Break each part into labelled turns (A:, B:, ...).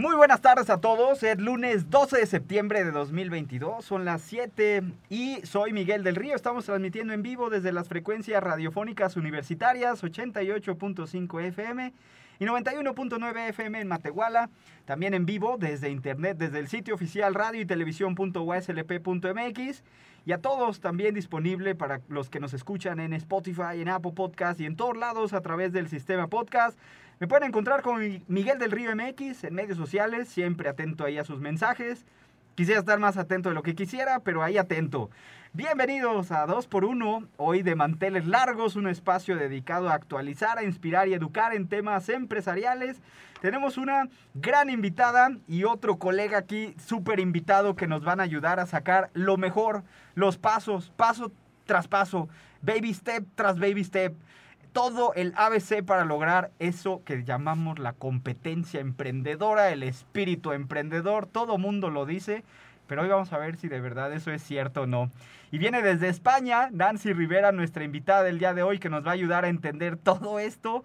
A: Muy buenas tardes a todos. Es lunes 12 de septiembre de 2022. Son las 7 y soy Miguel del Río. Estamos transmitiendo en vivo desde las frecuencias radiofónicas universitarias 88.5 FM y 91.9 FM en Matehuala. También en vivo desde internet, desde el sitio oficial radio y televisión.uslp.mx. Y a todos también disponible para los que nos escuchan en Spotify, en Apple Podcast y en todos lados a través del sistema podcast. Me pueden encontrar con Miguel del Río MX en medios sociales, siempre atento ahí a sus mensajes. Quisiera estar más atento de lo que quisiera, pero ahí atento. Bienvenidos a 2x1, hoy de manteles largos, un espacio dedicado a actualizar, a inspirar y educar en temas empresariales. Tenemos una gran invitada y otro colega aquí, súper invitado, que nos van a ayudar a sacar lo mejor, los pasos, paso tras paso, baby step tras baby step todo el ABC para lograr eso que llamamos la competencia emprendedora, el espíritu emprendedor. Todo mundo lo dice, pero hoy vamos a ver si de verdad eso es cierto o no. Y viene desde España Nancy Rivera, nuestra invitada del día de hoy, que nos va a ayudar a entender todo esto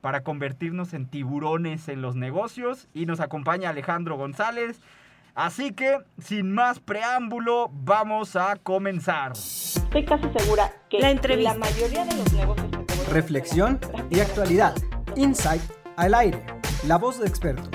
A: para convertirnos en tiburones en los negocios. Y nos acompaña Alejandro González. Así que, sin más preámbulo, vamos a comenzar.
B: Estoy casi segura que la, la mayoría de los negocios
A: reflexión y actualidad. Insight al aire. La voz de expertos.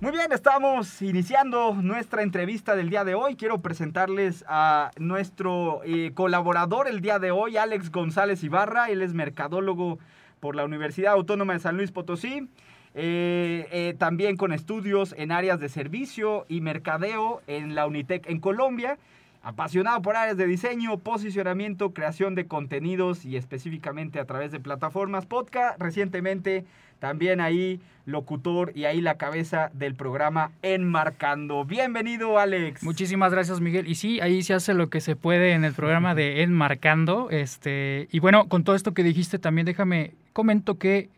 A: Muy bien, estamos iniciando nuestra entrevista del día de hoy. Quiero presentarles a nuestro eh, colaborador el día de hoy, Alex González Ibarra. Él es mercadólogo por la Universidad Autónoma de San Luis Potosí. Eh, eh, también con estudios en áreas de servicio y mercadeo en la Unitec en Colombia. Apasionado por áreas de diseño, posicionamiento, creación de contenidos y específicamente a través de plataformas podcast. Recientemente también ahí locutor y ahí la cabeza del programa Enmarcando. Bienvenido, Alex.
C: Muchísimas gracias, Miguel. Y sí, ahí se hace lo que se puede en el programa de Enmarcando. Este, y bueno, con todo esto que dijiste, también déjame comento que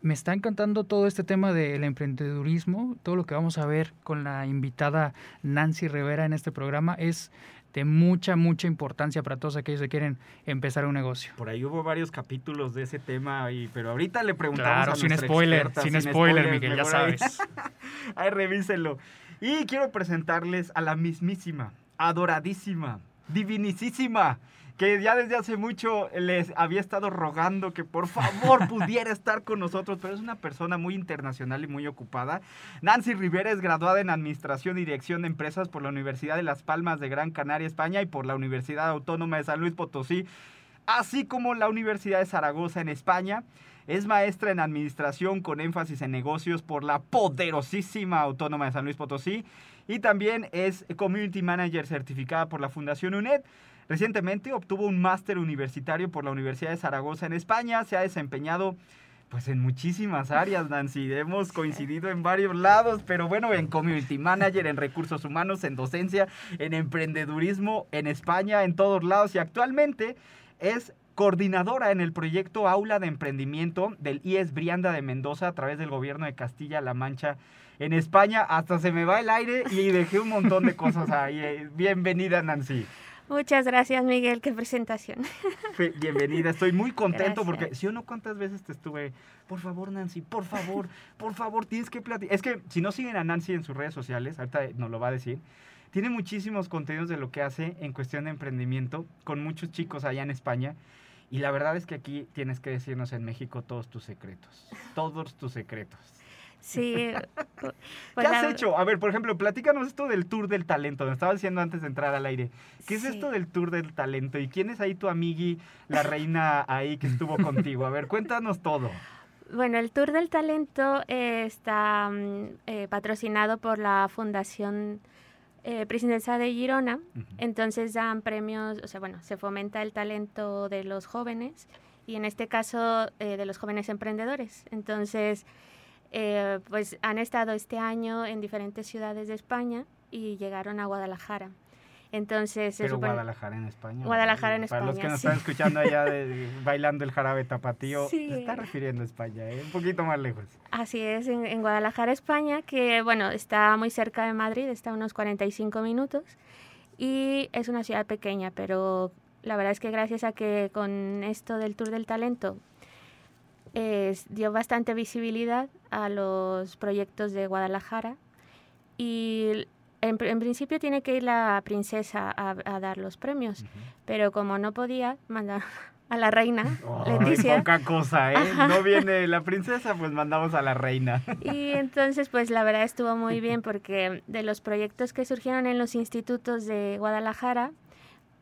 C: me está encantando todo este tema del emprendedurismo, todo lo que vamos a ver con la invitada Nancy Rivera en este programa es de mucha, mucha importancia para todos aquellos que quieren empezar un negocio.
A: Por ahí hubo varios capítulos de ese tema, y, pero ahorita le preguntamos
C: claro, sin spoiler, sin, spoiler, Miguel, ya sabes.
A: Ahí, revísenlo. Y quiero presentarles a la mismísima, adoradísima, divinicísima, que ya desde hace mucho les había estado rogando que por favor pudiera estar con nosotros, pero es una persona muy internacional y muy ocupada. Nancy Rivera es graduada en Administración y Dirección de Empresas por la Universidad de Las Palmas de Gran Canaria, España, y por la Universidad Autónoma de San Luis Potosí, así como la Universidad de Zaragoza en España. Es maestra en Administración con énfasis en negocios por la poderosísima Autónoma de San Luis Potosí y también es Community Manager certificada por la Fundación UNED. Recientemente obtuvo un máster universitario por la Universidad de Zaragoza en España. Se ha desempeñado pues en muchísimas áreas, Nancy. Hemos coincidido en varios lados, pero bueno, en community manager, en recursos humanos, en docencia, en emprendedurismo, en España, en todos lados. Y actualmente es coordinadora en el proyecto Aula de Emprendimiento del IES Brianda de Mendoza a través del gobierno de Castilla-La Mancha en España. Hasta se me va el aire y dejé un montón de cosas ahí. Bienvenida, Nancy.
D: Muchas gracias, Miguel. Qué presentación.
A: Bienvenida. Estoy muy contento porque si o no, ¿cuántas veces te estuve? Por favor, Nancy, por favor, por favor, tienes que platicar. Es que si no siguen a Nancy en sus redes sociales, ahorita nos lo va a decir, tiene muchísimos contenidos de lo que hace en cuestión de emprendimiento con muchos chicos allá en España. Y la verdad es que aquí tienes que decirnos en México todos tus secretos. Todos tus secretos.
D: Sí.
A: ¿Qué has hecho? A ver, por ejemplo, platícanos esto del Tour del Talento. Me estaba diciendo antes de entrar al aire. ¿Qué es esto del Tour del Talento? ¿Y quién es ahí tu amigui, la reina ahí que estuvo contigo? A ver, cuéntanos todo.
D: Bueno, el Tour del Talento eh, está mm, eh, patrocinado por la Fundación eh, Presidencia de Girona. Entonces dan premios, o sea, bueno, se fomenta el talento de los jóvenes y en este caso de los jóvenes emprendedores. Entonces eh, pues han estado este año en diferentes ciudades de España y llegaron a Guadalajara. Entonces,
A: Pero Guadalajara en España.
D: Guadalajara en España.
A: Para los que nos están escuchando allá de, bailando el jarabe tapatío, se está refiriendo a España, ¿eh? un poquito más lejos.
D: Así es, en, en, Guadalajara, España, que bueno, está muy cerca de Madrid, está a unos 45 minutos y es una ciudad pequeña, pero la verdad es que gracias a que con esto del Tour del Talento dio bastante visibilidad a los proyectos de Guadalajara y en, principio tiene que ir la princesa a, dar los premios, pero como no podía, mandar a la reina Leticia.
A: Poca cosa, ¿eh? No viene la princesa, pues mandamos a la reina.
D: Y entonces, pues la verdad estuvo muy bien porque de los proyectos que surgieron en los institutos de Guadalajara,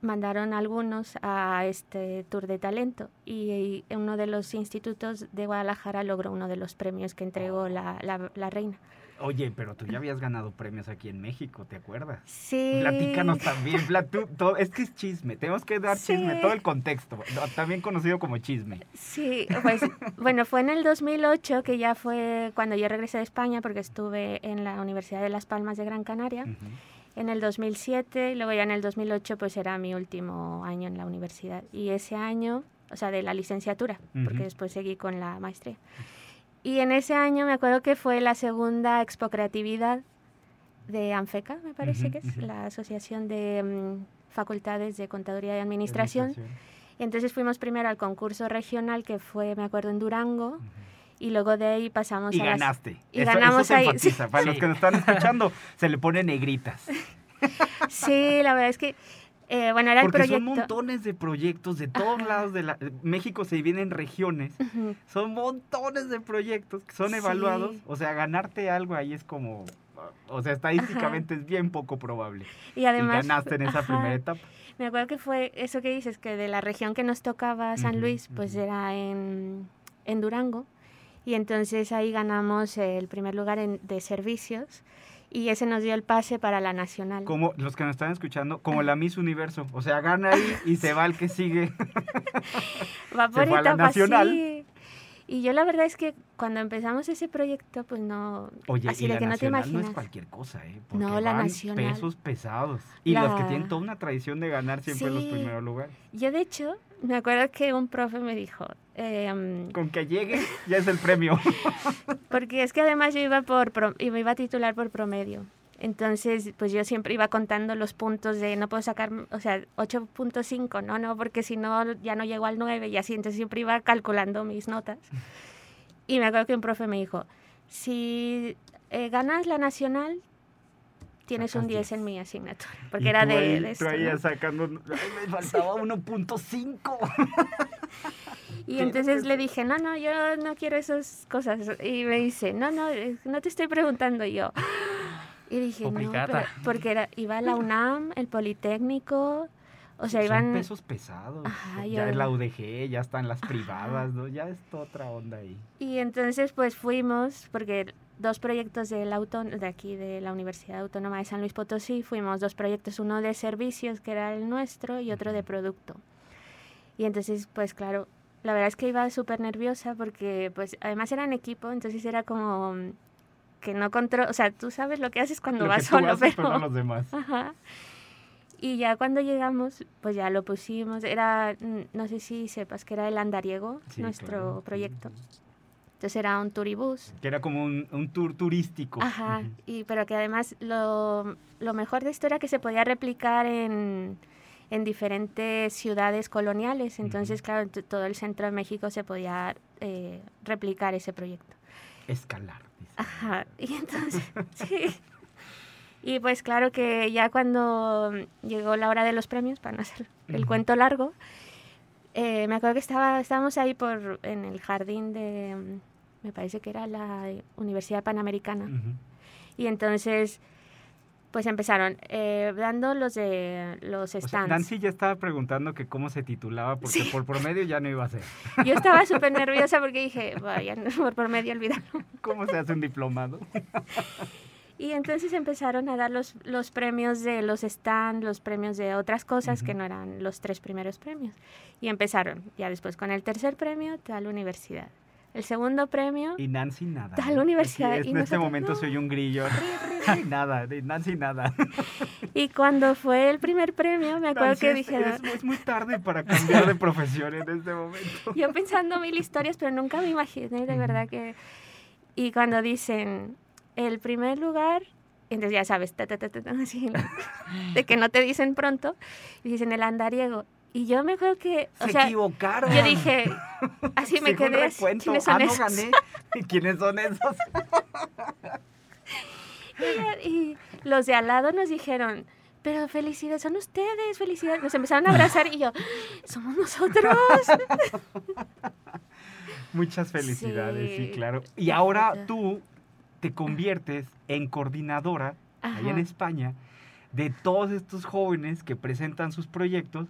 D: mandaron algunos a este tour de talento y, uno de los institutos de Guadalajara logró uno de los premios que entregó la, la, reina.
A: Oye, pero tú ya habías ganado premios aquí en México, ¿te acuerdas?
D: Sí.
A: Platícanos también, todo, es que es chisme, tenemos que dar chisme, todo el contexto, también conocido como chisme.
D: Sí, pues bueno, fue en el 2008 que ya fue cuando yo regresé de España porque estuve en la Universidad de Las Palmas de Gran Canaria en el 2007 y luego ya en el 2008 pues era mi último año en la universidad. Y ese año, o sea, de la licenciatura, porque después seguí con la maestría. Y en ese año me acuerdo que fue la segunda Expo Creatividad de ANFECA, me parece que es, la Asociación de mm, Facultades de Contaduría y Administración. Y entonces fuimos primero al concurso regional que fue, me acuerdo, en Durango y luego de ahí pasamos
A: y
D: a
A: ganaste. y ganamos ahí. Para los que nos están escuchando, se le pone negritas.
D: Sí, la verdad es que eh, bueno, era
A: Porque
D: el proyecto.
A: son montones de proyectos de todos lados de la México se divide en regiones. Son montones de proyectos que son evaluados, o sea, ganarte algo ahí es como o sea, estadísticamente es bien poco probable.
D: Y además
A: y ganaste en esa primera etapa.
D: Me acuerdo que fue eso que dices que de la región que nos tocaba San Luis, pues era en en Durango y entonces ahí ganamos el primer lugar en, de servicios y ese nos dio el pase para la nacional.
A: Como los que nos están escuchando, como la Miss Universo, o sea, gana ahí y se va el que sigue.
D: Va por se nacional. Sí. Y yo la verdad es que cuando empezamos ese proyecto, pues no...
A: Oye, así de que no te imaginas. no es cualquier cosa, ¿eh? Porque no, la van nacional. pesos pesados. Y los que tienen toda una tradición de ganar siempre los primeros lugares.
D: Yo, de hecho, me acuerdo que un profe me dijo... Eh,
A: Con que llegue, ya es el premio.
D: porque es que además yo iba, por, me iba a titular por promedio. Entonces, pues yo siempre iba contando los puntos de no puedo sacar, o sea, 8.5, no, no, porque si no ya no llego al 9 y así, entonces siempre iba calculando mis notas. Y me acuerdo que un profe me dijo, si eh, ganas la nacional, tienes un 10 en mi asignatura, porque era de,
A: de esto, sacando, me faltaba 1.5.
D: Y entonces le dije, no, no, yo no quiero esas cosas. Y me dice, no, no, no te estoy preguntando yo. Y dije, no, porque era, iba a la UNAM, el Politécnico, o sea, iban...
A: Son pesos pesados. ya en la UDG, ya están las privadas, ¿no? Ya es otra onda ahí.
D: Y entonces, pues fuimos, porque dos proyectos del de aquí, de la Universidad Autónoma de San Luis Potosí, fuimos dos proyectos, uno de servicios, que era el nuestro, y otro de producto. Y entonces, pues claro, la verdad es que iba súper nerviosa porque, pues, además era en equipo, entonces era como que no control, o sea, tú sabes lo que haces cuando vas solo,
A: pero... los demás.
D: Ajá. Y ya cuando llegamos, pues ya lo pusimos, era, no sé si sepas que era el andariego, nuestro proyecto. Entonces era un turibús.
A: Que era como un, un tour turístico.
D: Ajá, y, pero que además lo, lo, mejor de esto era que se podía replicar en, en diferentes ciudades coloniales. Entonces, claro, en todo el centro de México se podía eh, replicar ese proyecto.
A: Escalar.
D: Ajá, y entonces, sí. Y pues claro que ya cuando llegó la hora de los premios, para no hacer el cuento largo, eh, me acuerdo que estaba, estábamos ahí por, en el jardín de, me parece que era la Universidad Panamericana. Y entonces pues empezaron eh, dando los de los stands.
A: Nancy ya estaba preguntando que cómo se titulaba porque por promedio ya no iba a ser.
D: Yo estaba súper nerviosa porque dije, vaya, por promedio olvidarlo.
A: ¿Cómo se hace un diplomado?
D: Y entonces empezaron a dar los, los premios de los stands, los premios de otras cosas que no eran los tres primeros premios. Y empezaron, ya después con el tercer premio, tal universidad. el segundo premio.
A: Y Nancy nada.
D: Tal universidad.
A: en este momento soy se un grillo. nada, de Nancy nada.
D: Y cuando fue el primer premio, me acuerdo que dijeron...
A: Es, muy tarde para cambiar de profesión en este momento.
D: Yo pensando mil historias, pero nunca me imaginé de verdad que... Y cuando dicen el primer lugar, entonces ya sabes, de que no te dicen pronto, y dicen el andariego. Y yo me acuerdo que.
A: Se equivocaron.
D: Yo dije, así me quedé.
A: ¿Quiénes son ah, esos? no gané. ¿Quiénes son esos?
D: y, los de al lado nos dijeron, pero felicidades, son ustedes, felicidades. Nos empezaron a abrazar y yo, somos nosotros.
A: Muchas felicidades, sí, claro. Y ahora tú te conviertes en coordinadora ahí en España de todos estos jóvenes que presentan sus proyectos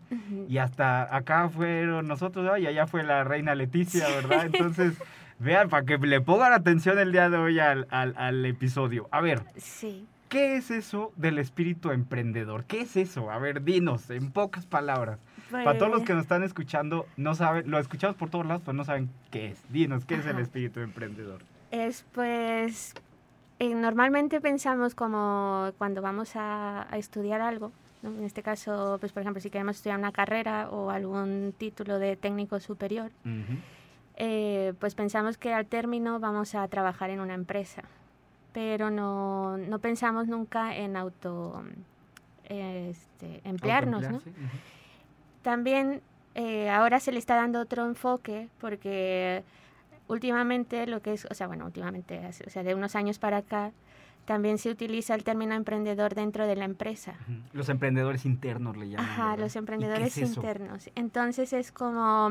A: y hasta acá fueron nosotros y allá fue la reina Leticia, ¿verdad? Entonces, vean, para que le pongan atención el día de hoy al, al, episodio. A ver,
D: sí.
A: ¿qué es eso del espíritu emprendedor? ¿Qué es eso? A ver, dinos, en pocas palabras. Para todos los que nos están escuchando, no saben, lo escuchamos por todos lados, pero no saben qué es. Dinos, ¿qué es el espíritu emprendedor?
D: Es pues eh, normalmente pensamos como cuando vamos a, estudiar algo, en este caso, pues por ejemplo, si queremos estudiar una carrera o algún título de técnico superior, eh, pues pensamos que al término vamos a trabajar en una empresa, pero no, no pensamos nunca en auto este, emplearnos, ¿no? También eh, ahora se le está dando otro enfoque porque últimamente lo que es, o sea, bueno, últimamente, o sea, de unos años para acá, también se utiliza el término emprendedor dentro de la empresa.
A: Los emprendedores internos le llaman.
D: Ajá, los emprendedores internos. Entonces es como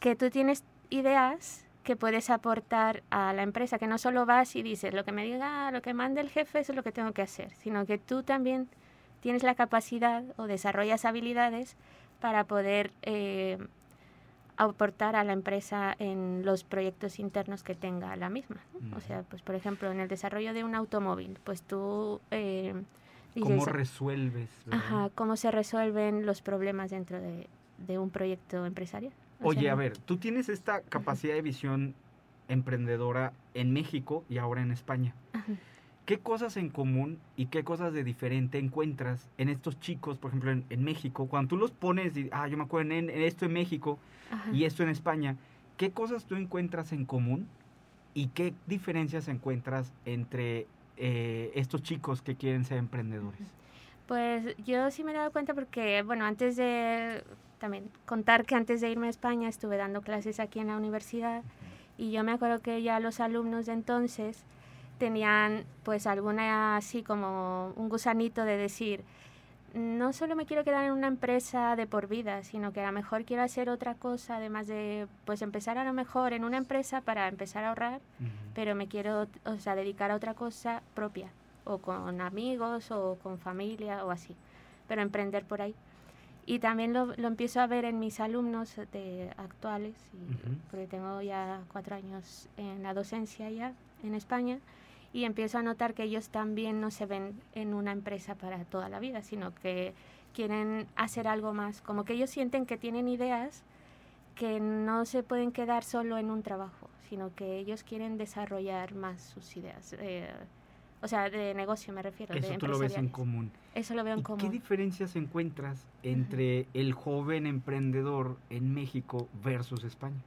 D: que tú tienes ideas que puedes aportar a la empresa, que no solo vas y dices lo que me diga, lo que mande el jefe, eso es lo que tengo que hacer, sino que tú también tienes la capacidad o desarrollas habilidades para poder eh, aportar a la empresa en los proyectos internos que tenga la misma. O sea, pues por ejemplo, en el desarrollo de un automóvil, pues tú... Eh,
A: ¿Cómo resuelves?
D: Ajá, cómo se resuelven los problemas dentro de, de un proyecto empresarial.
A: Oye, a ver, tú tienes esta capacidad de visión emprendedora en México y ahora en España. ¿Qué cosas en común y qué cosas de diferente encuentras en estos chicos, por ejemplo, en, México? Cuando tú los pones, y, ah, yo me acuerdo en, esto en México y esto en España, ¿qué cosas tú encuentras en común y qué diferencias encuentras entre eh, estos chicos que quieren ser emprendedores?
D: Pues yo sí me he dado cuenta porque, bueno, antes de también contar que antes de irme a España estuve dando clases aquí en la universidad y yo me acuerdo que ya los alumnos de entonces tenían pues alguna así como un gusanito de decir, no solo me quiero quedar en una empresa de por vida, sino que a lo mejor quiero hacer otra cosa, además de pues empezar a lo mejor en una empresa para empezar a ahorrar, pero me quiero, o sea, dedicar a otra cosa propia, o con amigos, o con familia, o así, pero emprender por ahí. Y también lo, lo empiezo a ver en mis alumnos de actuales, porque tengo ya cuatro años en la docencia ya en España, y empiezo a notar que ellos también no se ven en una empresa para toda la vida, sino que quieren hacer algo más, como que ellos sienten que tienen ideas que no se pueden quedar solo en un trabajo, sino que ellos quieren desarrollar más sus ideas. Eh, o sea, de negocio me refiero.
A: Eso tú lo ves en común.
D: Eso lo veo en común.
A: ¿Qué diferencias encuentras entre el joven emprendedor en México versus España?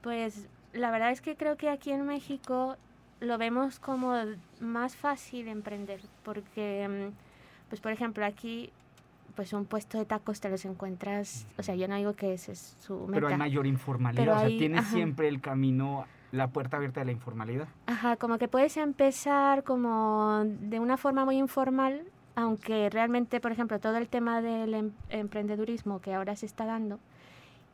D: Pues la verdad es que creo que aquí en México lo vemos como más fácil emprender, porque, mm, pues por ejemplo, aquí pues un puesto de tacos te los encuentras, o sea, yo no digo que ese es su meta.
A: Pero hay mayor informalidad, o sea, tienes siempre el camino, la puerta abierta de la informalidad.
D: Ajá, como que puedes empezar como de una forma muy informal, aunque realmente, por ejemplo, todo el tema del em, emprendedurismo que ahora se está dando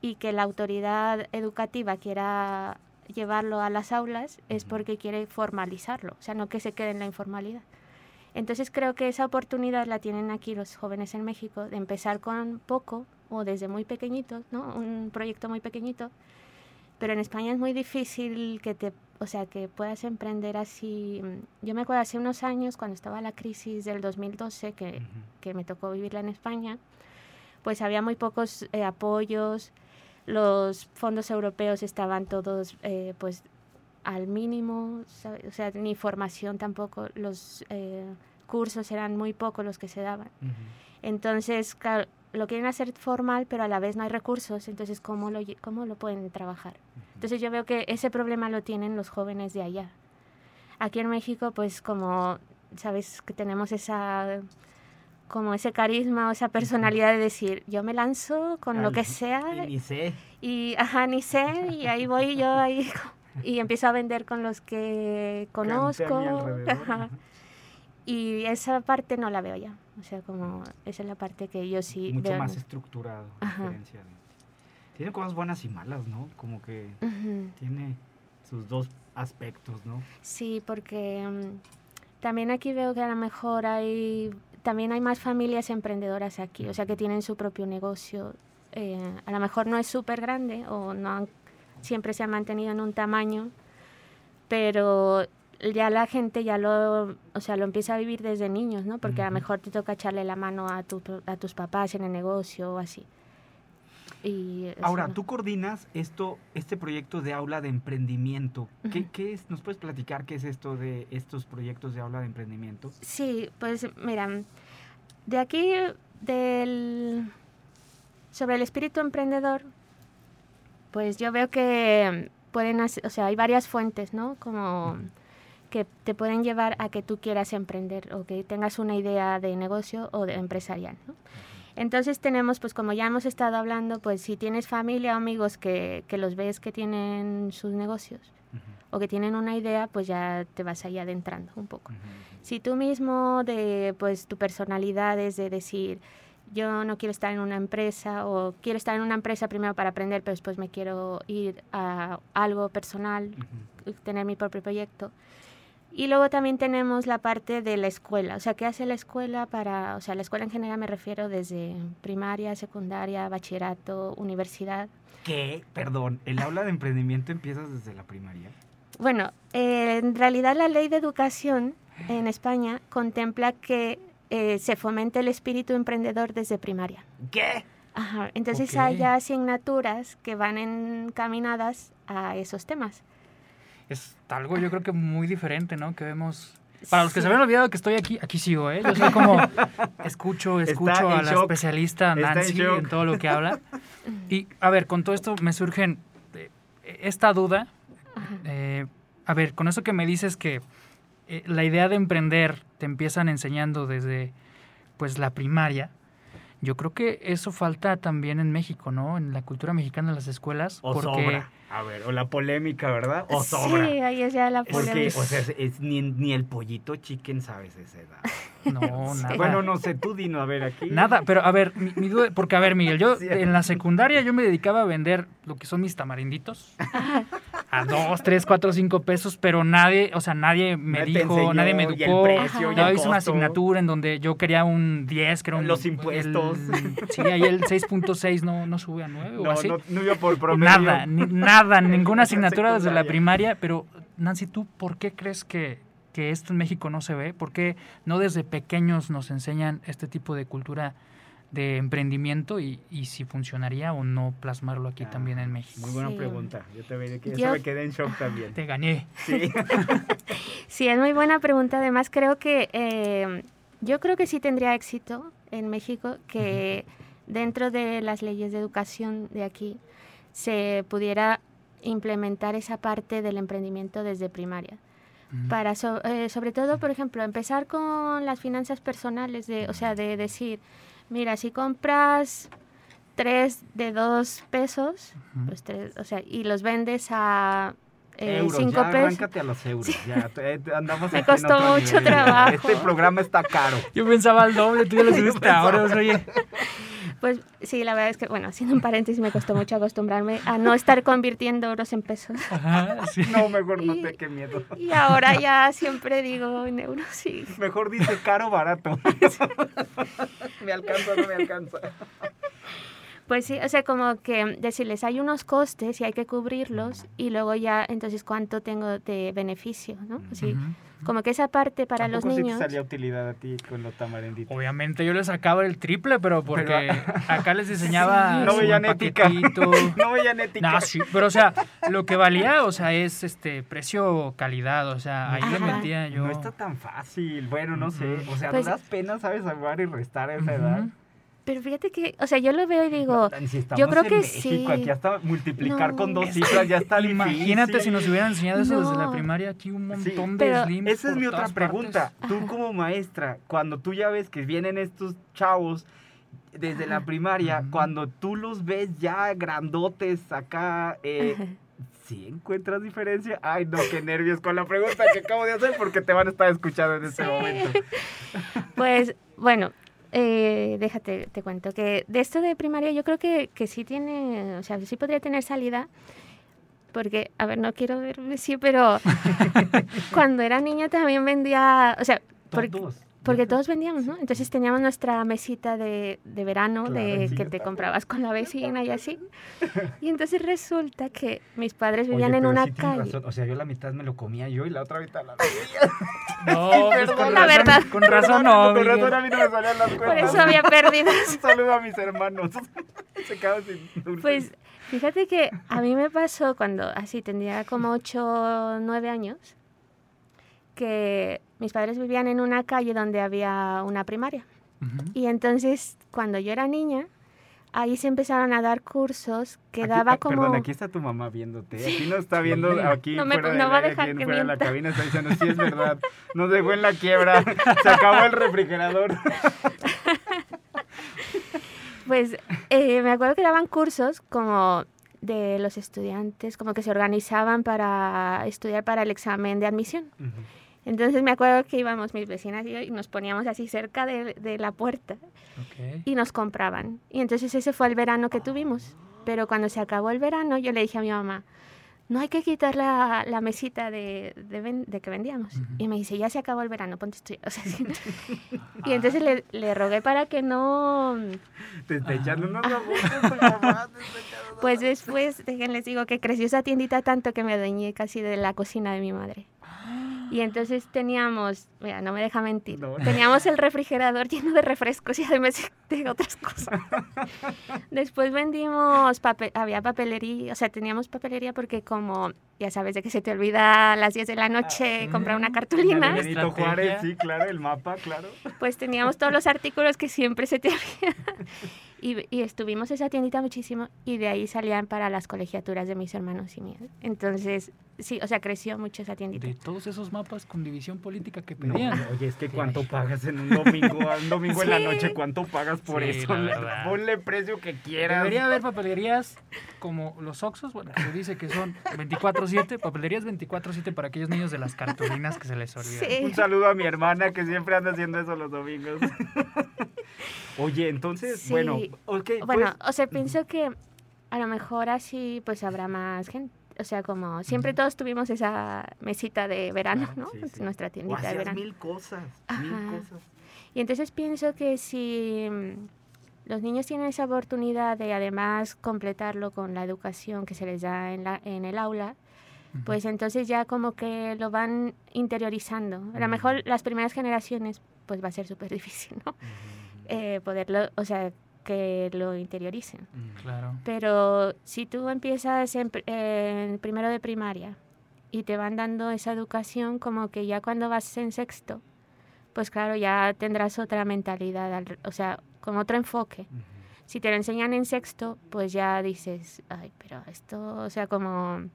D: y que la autoridad educativa quiera llevarlo a las aulas es porque quiere formalizarlo, o sea, no que se quede en la informalidad. Entonces creo que esa oportunidad la tienen aquí los jóvenes en México de empezar con poco o desde muy pequeñitos, ¿no? Un proyecto muy pequeñito. Pero en España es muy difícil que te, o sea, que puedas emprender así. Yo me acuerdo hace unos años cuando estaba la crisis del 2012 que, que me tocó vivirla en España, pues había muy pocos eh, apoyos, los fondos europeos estaban todos eh, pues al mínimo, o sea, ni formación tampoco, los eh, cursos eran muy pocos los que se daban. Entonces, lo quieren hacer formal, pero a la vez no hay recursos, entonces, ¿cómo lo, cómo lo pueden trabajar? Entonces, yo veo que ese problema lo tienen los jóvenes de allá. Aquí en México, pues como, sabes, que tenemos esa como ese carisma o esa personalidad de decir, yo me lanzo con lo que sea.
A: Y ni sé.
D: Y, ajá, ni sé, y ahí voy yo ahí y empiezo a vender con los que conozco. Y esa parte no la veo ya. O sea, como esa es la parte que yo sí
A: Mucho más estructurado. Tiene cosas buenas y malas, ¿no? Como que tiene sus dos aspectos, ¿no?
D: Sí, porque mm, también aquí veo que a lo mejor hay también hay más familias emprendedoras aquí, o sea, que tienen su propio negocio. Eh, a lo mejor no es súper grande o no siempre se ha mantenido en un tamaño, pero ya la gente ya lo, o sea, lo empieza a vivir desde niños, ¿no? Porque a lo mejor te toca echarle la mano a, a tus papás en el negocio o así.
A: Y Ahora, tú coordinas esto, este proyecto de aula de emprendimiento. ¿Qué, ¿Qué, es? ¿Nos puedes platicar qué es esto de estos proyectos de aula de emprendimiento?
D: Sí, pues mira, de aquí del sobre el espíritu emprendedor, pues yo veo que pueden hacer, o sea, hay varias fuentes, ¿no? Como que te pueden llevar a que tú quieras emprender o que tengas una idea de negocio o de empresarial, ¿no? Entonces tenemos, pues como ya hemos estado hablando, pues si tienes familia o amigos que, que los ves que tienen sus negocios o que tienen una idea, pues ya te vas ahí adentrando un poco. Si tú mismo de, pues tu personalidad es de decir, yo no quiero estar en una empresa o quiero estar en una empresa primero para aprender, pero después me quiero ir a algo personal, tener mi propio proyecto y luego también tenemos la parte de la escuela, o sea, ¿qué hace la escuela para, o sea, la escuela en general me refiero desde primaria, secundaria, bachillerato, universidad?
A: ¿Qué? Perdón, ¿el aula de emprendimiento empieza desde la primaria?
D: Bueno, eh, en realidad la ley de educación en España contempla que eh, se fomente el espíritu emprendedor desde primaria.
A: ¿Qué?
D: Ajá, entonces hay asignaturas que van encaminadas a esos temas
C: es algo yo creo que muy diferente, ¿no? Que vemos... Para los que se habían olvidado que estoy aquí, aquí sigo, ¿eh? Yo soy como escucho, escucho a la especialista Nancy en, todo lo que habla. Y a ver, con todo esto me surgen eh, esta duda. Eh, a ver, con eso que me dices que eh, la idea de emprender te empiezan enseñando desde pues la primaria. Yo creo que eso falta también en México, ¿no? En la cultura mexicana en las escuelas.
A: O porque a ver, o la polémica, ¿verdad? O sobra.
D: Sí, ahí es ya la
A: polémica. Porque, o sea, es, ni, ni, el pollito chicken sabes esa edad.
C: No, nada.
A: Bueno, no sé, tú Dino, a ver, aquí.
C: Nada, pero a ver, mi, duda, porque a ver, Miguel, yo en la secundaria yo me dedicaba a vender lo que son mis tamarinditos a dos, tres, cuatro, cinco pesos, pero nadie, o sea, nadie me dijo, nadie me educó. Y el precio, yo hice una asignatura en donde yo quería un 10, que era un...
A: Los impuestos.
C: sí, ahí el 6.6 no, no sube a 9 o así.
A: No, no iba por promedio.
C: Nada, nada, ninguna asignatura desde la primaria, pero Nancy, ¿tú por qué crees que, que esto en México no se ve? ¿Por qué no desde pequeños nos enseñan este tipo de cultura de emprendimiento y, y si funcionaría o no plasmarlo aquí también en México?
A: Muy buena pregunta. Yo te veía que me quedé en shock también.
C: Te gané.
A: Sí.
D: sí, es muy buena pregunta. Además, creo que eh, yo creo que sí tendría éxito en México que dentro de las leyes de educación de aquí se pudiera implementar esa parte del emprendimiento desde primaria. Para eh, sobre todo, por ejemplo, empezar con las finanzas personales, de, o sea, de decir, mira, si compras tres de dos pesos, pues tres, o sea, y los vendes a eh, cinco pesos.
A: a los euros. Ya, eh, andamos
D: Me costó mucho trabajo.
A: Este programa está caro.
C: Yo pensaba al doble, tú ya lo subiste a euros, oye.
D: Pues sí, la verdad es que, bueno, haciendo un paréntesis, me costó mucho acostumbrarme a no estar convirtiendo euros en pesos.
A: Ajá, sí. No, mejor no te, qué miedo.
D: Y ahora ya siempre digo en euros, sí.
A: Mejor dice caro, barato. me alcanza, no me alcanza.
D: Pues sí, o sea, como que decirles, hay unos costes y hay que cubrirlos y luego ya, entonces, ¿cuánto tengo de beneficio? ¿no? Como que esa parte para los
A: ¿Tampoco sí te
D: niños...
A: salía utilidad a ti con los tamarinditos?
C: Obviamente yo les sacaba el triple, pero porque acá les diseñaba
A: No
C: su
A: veían ética. No veían ética.
C: No, sí, pero o sea, lo que valía, o sea, es este precio calidad, o sea, ahí le
D: Ajá.
C: metía yo.
A: No está tan fácil. Bueno, no sé. O sea,
D: Pues-
A: no das pena, ¿sabes? Sumar y restar a esa edad.
D: Pero fíjate que, o sea, yo lo veo y digo,
A: si
D: yo creo
A: en
D: que
A: México,
D: sí.
A: Aquí hasta multiplicar
D: No.
A: con dos cifras ya está
C: Imagínate
A: difícil.
C: si nos hubieran enseñado eso desde la primaria, aquí un
A: Sí,
C: montón de slims
A: Esa es mi otra pregunta.
C: partes.
A: Tú como maestra, cuando tú ya ves que vienen estos chavos desde la primaria, cuando tú los ves ya grandotes acá, eh. ¿sí encuentras diferencia? Ay, no, qué nervios con la pregunta que acabo de hacer porque te van a estar escuchando en este momento.
D: Pues bueno, eh, déjate, te cuento que de esto de primaria yo creo que, que sí tiene, o sea, sí podría tener salida. Porque, a ver, no quiero verme sí, pero cuando era niña también vendía, o sea, porque,
A: Todos.
D: Porque todos vendíamos, ¿no? Entonces teníamos nuestra mesita de, de verano,
A: Claro,
D: de
A: sí,
D: que te comprabas con la vecina y así. Y entonces resulta que mis padres
A: Oye,
D: vivían en una
A: sí
D: calle.
A: razón. O sea, yo la mitad me lo comía yo y la otra mitad la
C: No, pues con
D: La
C: razón,
D: verdad.
C: con razón no.
A: Con razón a mí no me salían las
D: Por
A: cuentas.
D: eso había pérdidas.
A: Un saludo a mis hermanos. Se quedaron sin dulces.
D: Pues fíjate que a mí me pasó cuando así tendría como 8 o 9 años, que mis padres vivían en una calle donde había una primaria.
C: Ujú.
D: Y entonces, cuando yo era niña, ahí se empezaron a dar cursos que
A: Aquí-
D: daba como...
A: Perdón, aquí está tu mamá viéndote. Aquí no está viendo, aquí
D: No me-
A: fuera,
D: no
A: del
D: va a dejar que
A: fuera de la cabina está diciendo, sí es verdad, nos dejó en la quiebra, se acabó el refrigerador.
D: Pues eh, me acuerdo que daban cursos como de los estudiantes, como que se organizaban para estudiar para el examen de admisión. Entonces me acuerdo que íbamos mis vecinas y yo y nos poníamos así cerca de, de la puerta y nos compraban. Y entonces ese fue el verano que tuvimos. Pero cuando se acabó el verano, yo le dije a mi mamá, no hay que quitar la, la mesita de, de, ven- de que vendíamos. Y me dice, ya se acabó el verano, ponte estudiar". O sea, sí. y entonces le, le rogué para que no...
A: Te
D: Ah.
A: abusos, tu mamá, te está echando unos
D: Pues después, déjenles digo que creció esa tiendita tanto que me adueñé casi de la cocina de mi madre. Y entonces teníamos, mira, no me deja mentir,
A: No.
D: teníamos el refrigerador lleno de refrescos y además de otras cosas. Después vendimos, papel, había papelería, o sea, teníamos papelería porque como, ya sabes, de que se te olvida a las 10 de la noche comprar una cartulina,
A: Benito. Juárez, sí, claro, el mapa, claro.
D: pues teníamos todos los artículos que siempre se te olvidan. Y, y estuvimos esa tiendita muchísimo y de ahí salían para las colegiaturas de mis hermanos y mías. Entonces, sí, o sea, creció mucho esa tiendita.
C: De todos esos mapas con división política que
A: No,
C: pedían.
A: oye, es que
C: Sí.
A: cuánto pagas en un domingo, un domingo en la noche, cuánto pagas por
C: Sí,
A: eso. Ponle precio que quieras.
C: Debería haber papelerías como los Oxos, bueno, que se dice que son 24-7, papelerías 24-7 para aquellos niños de las cartulinas que se les olvidan.
D: Sí.
A: Un saludo a mi hermana que siempre anda haciendo eso los domingos. Oye, entonces,
D: Sí.
A: bueno, ok,
D: Bueno,
A: pues,
D: o sea, pienso que a lo mejor así pues habrá más gente. O sea, como siempre todos tuvimos esa mesita de verano,
A: Claro,
D: ¿no?
A: sí,
D: Es
A: sí.
D: Nuestra
A: o
D: tiendita de
A: hacías
D: verano.
A: mil cosas,
D: Ajá.
A: mil cosas.
D: Y entonces pienso que si mm, los niños tienen esa oportunidad de además completarlo con la educación que se les da en, la, en el aula, pues entonces ya como que lo van interiorizando. A lo mejor las primeras generaciones pues va a ser súper difícil, ¿no? Eh, poderlo, o sea, que lo interioricen.
C: Claro.
D: Pero si tú empiezas en, en primero de primaria y te van dando esa educación, como que ya cuando vas en sexto, pues claro, ya tendrás otra mentalidad, al- o sea, con otro enfoque. Si te lo enseñan en sexto, pues ya dices, ay, pero esto, o sea, como,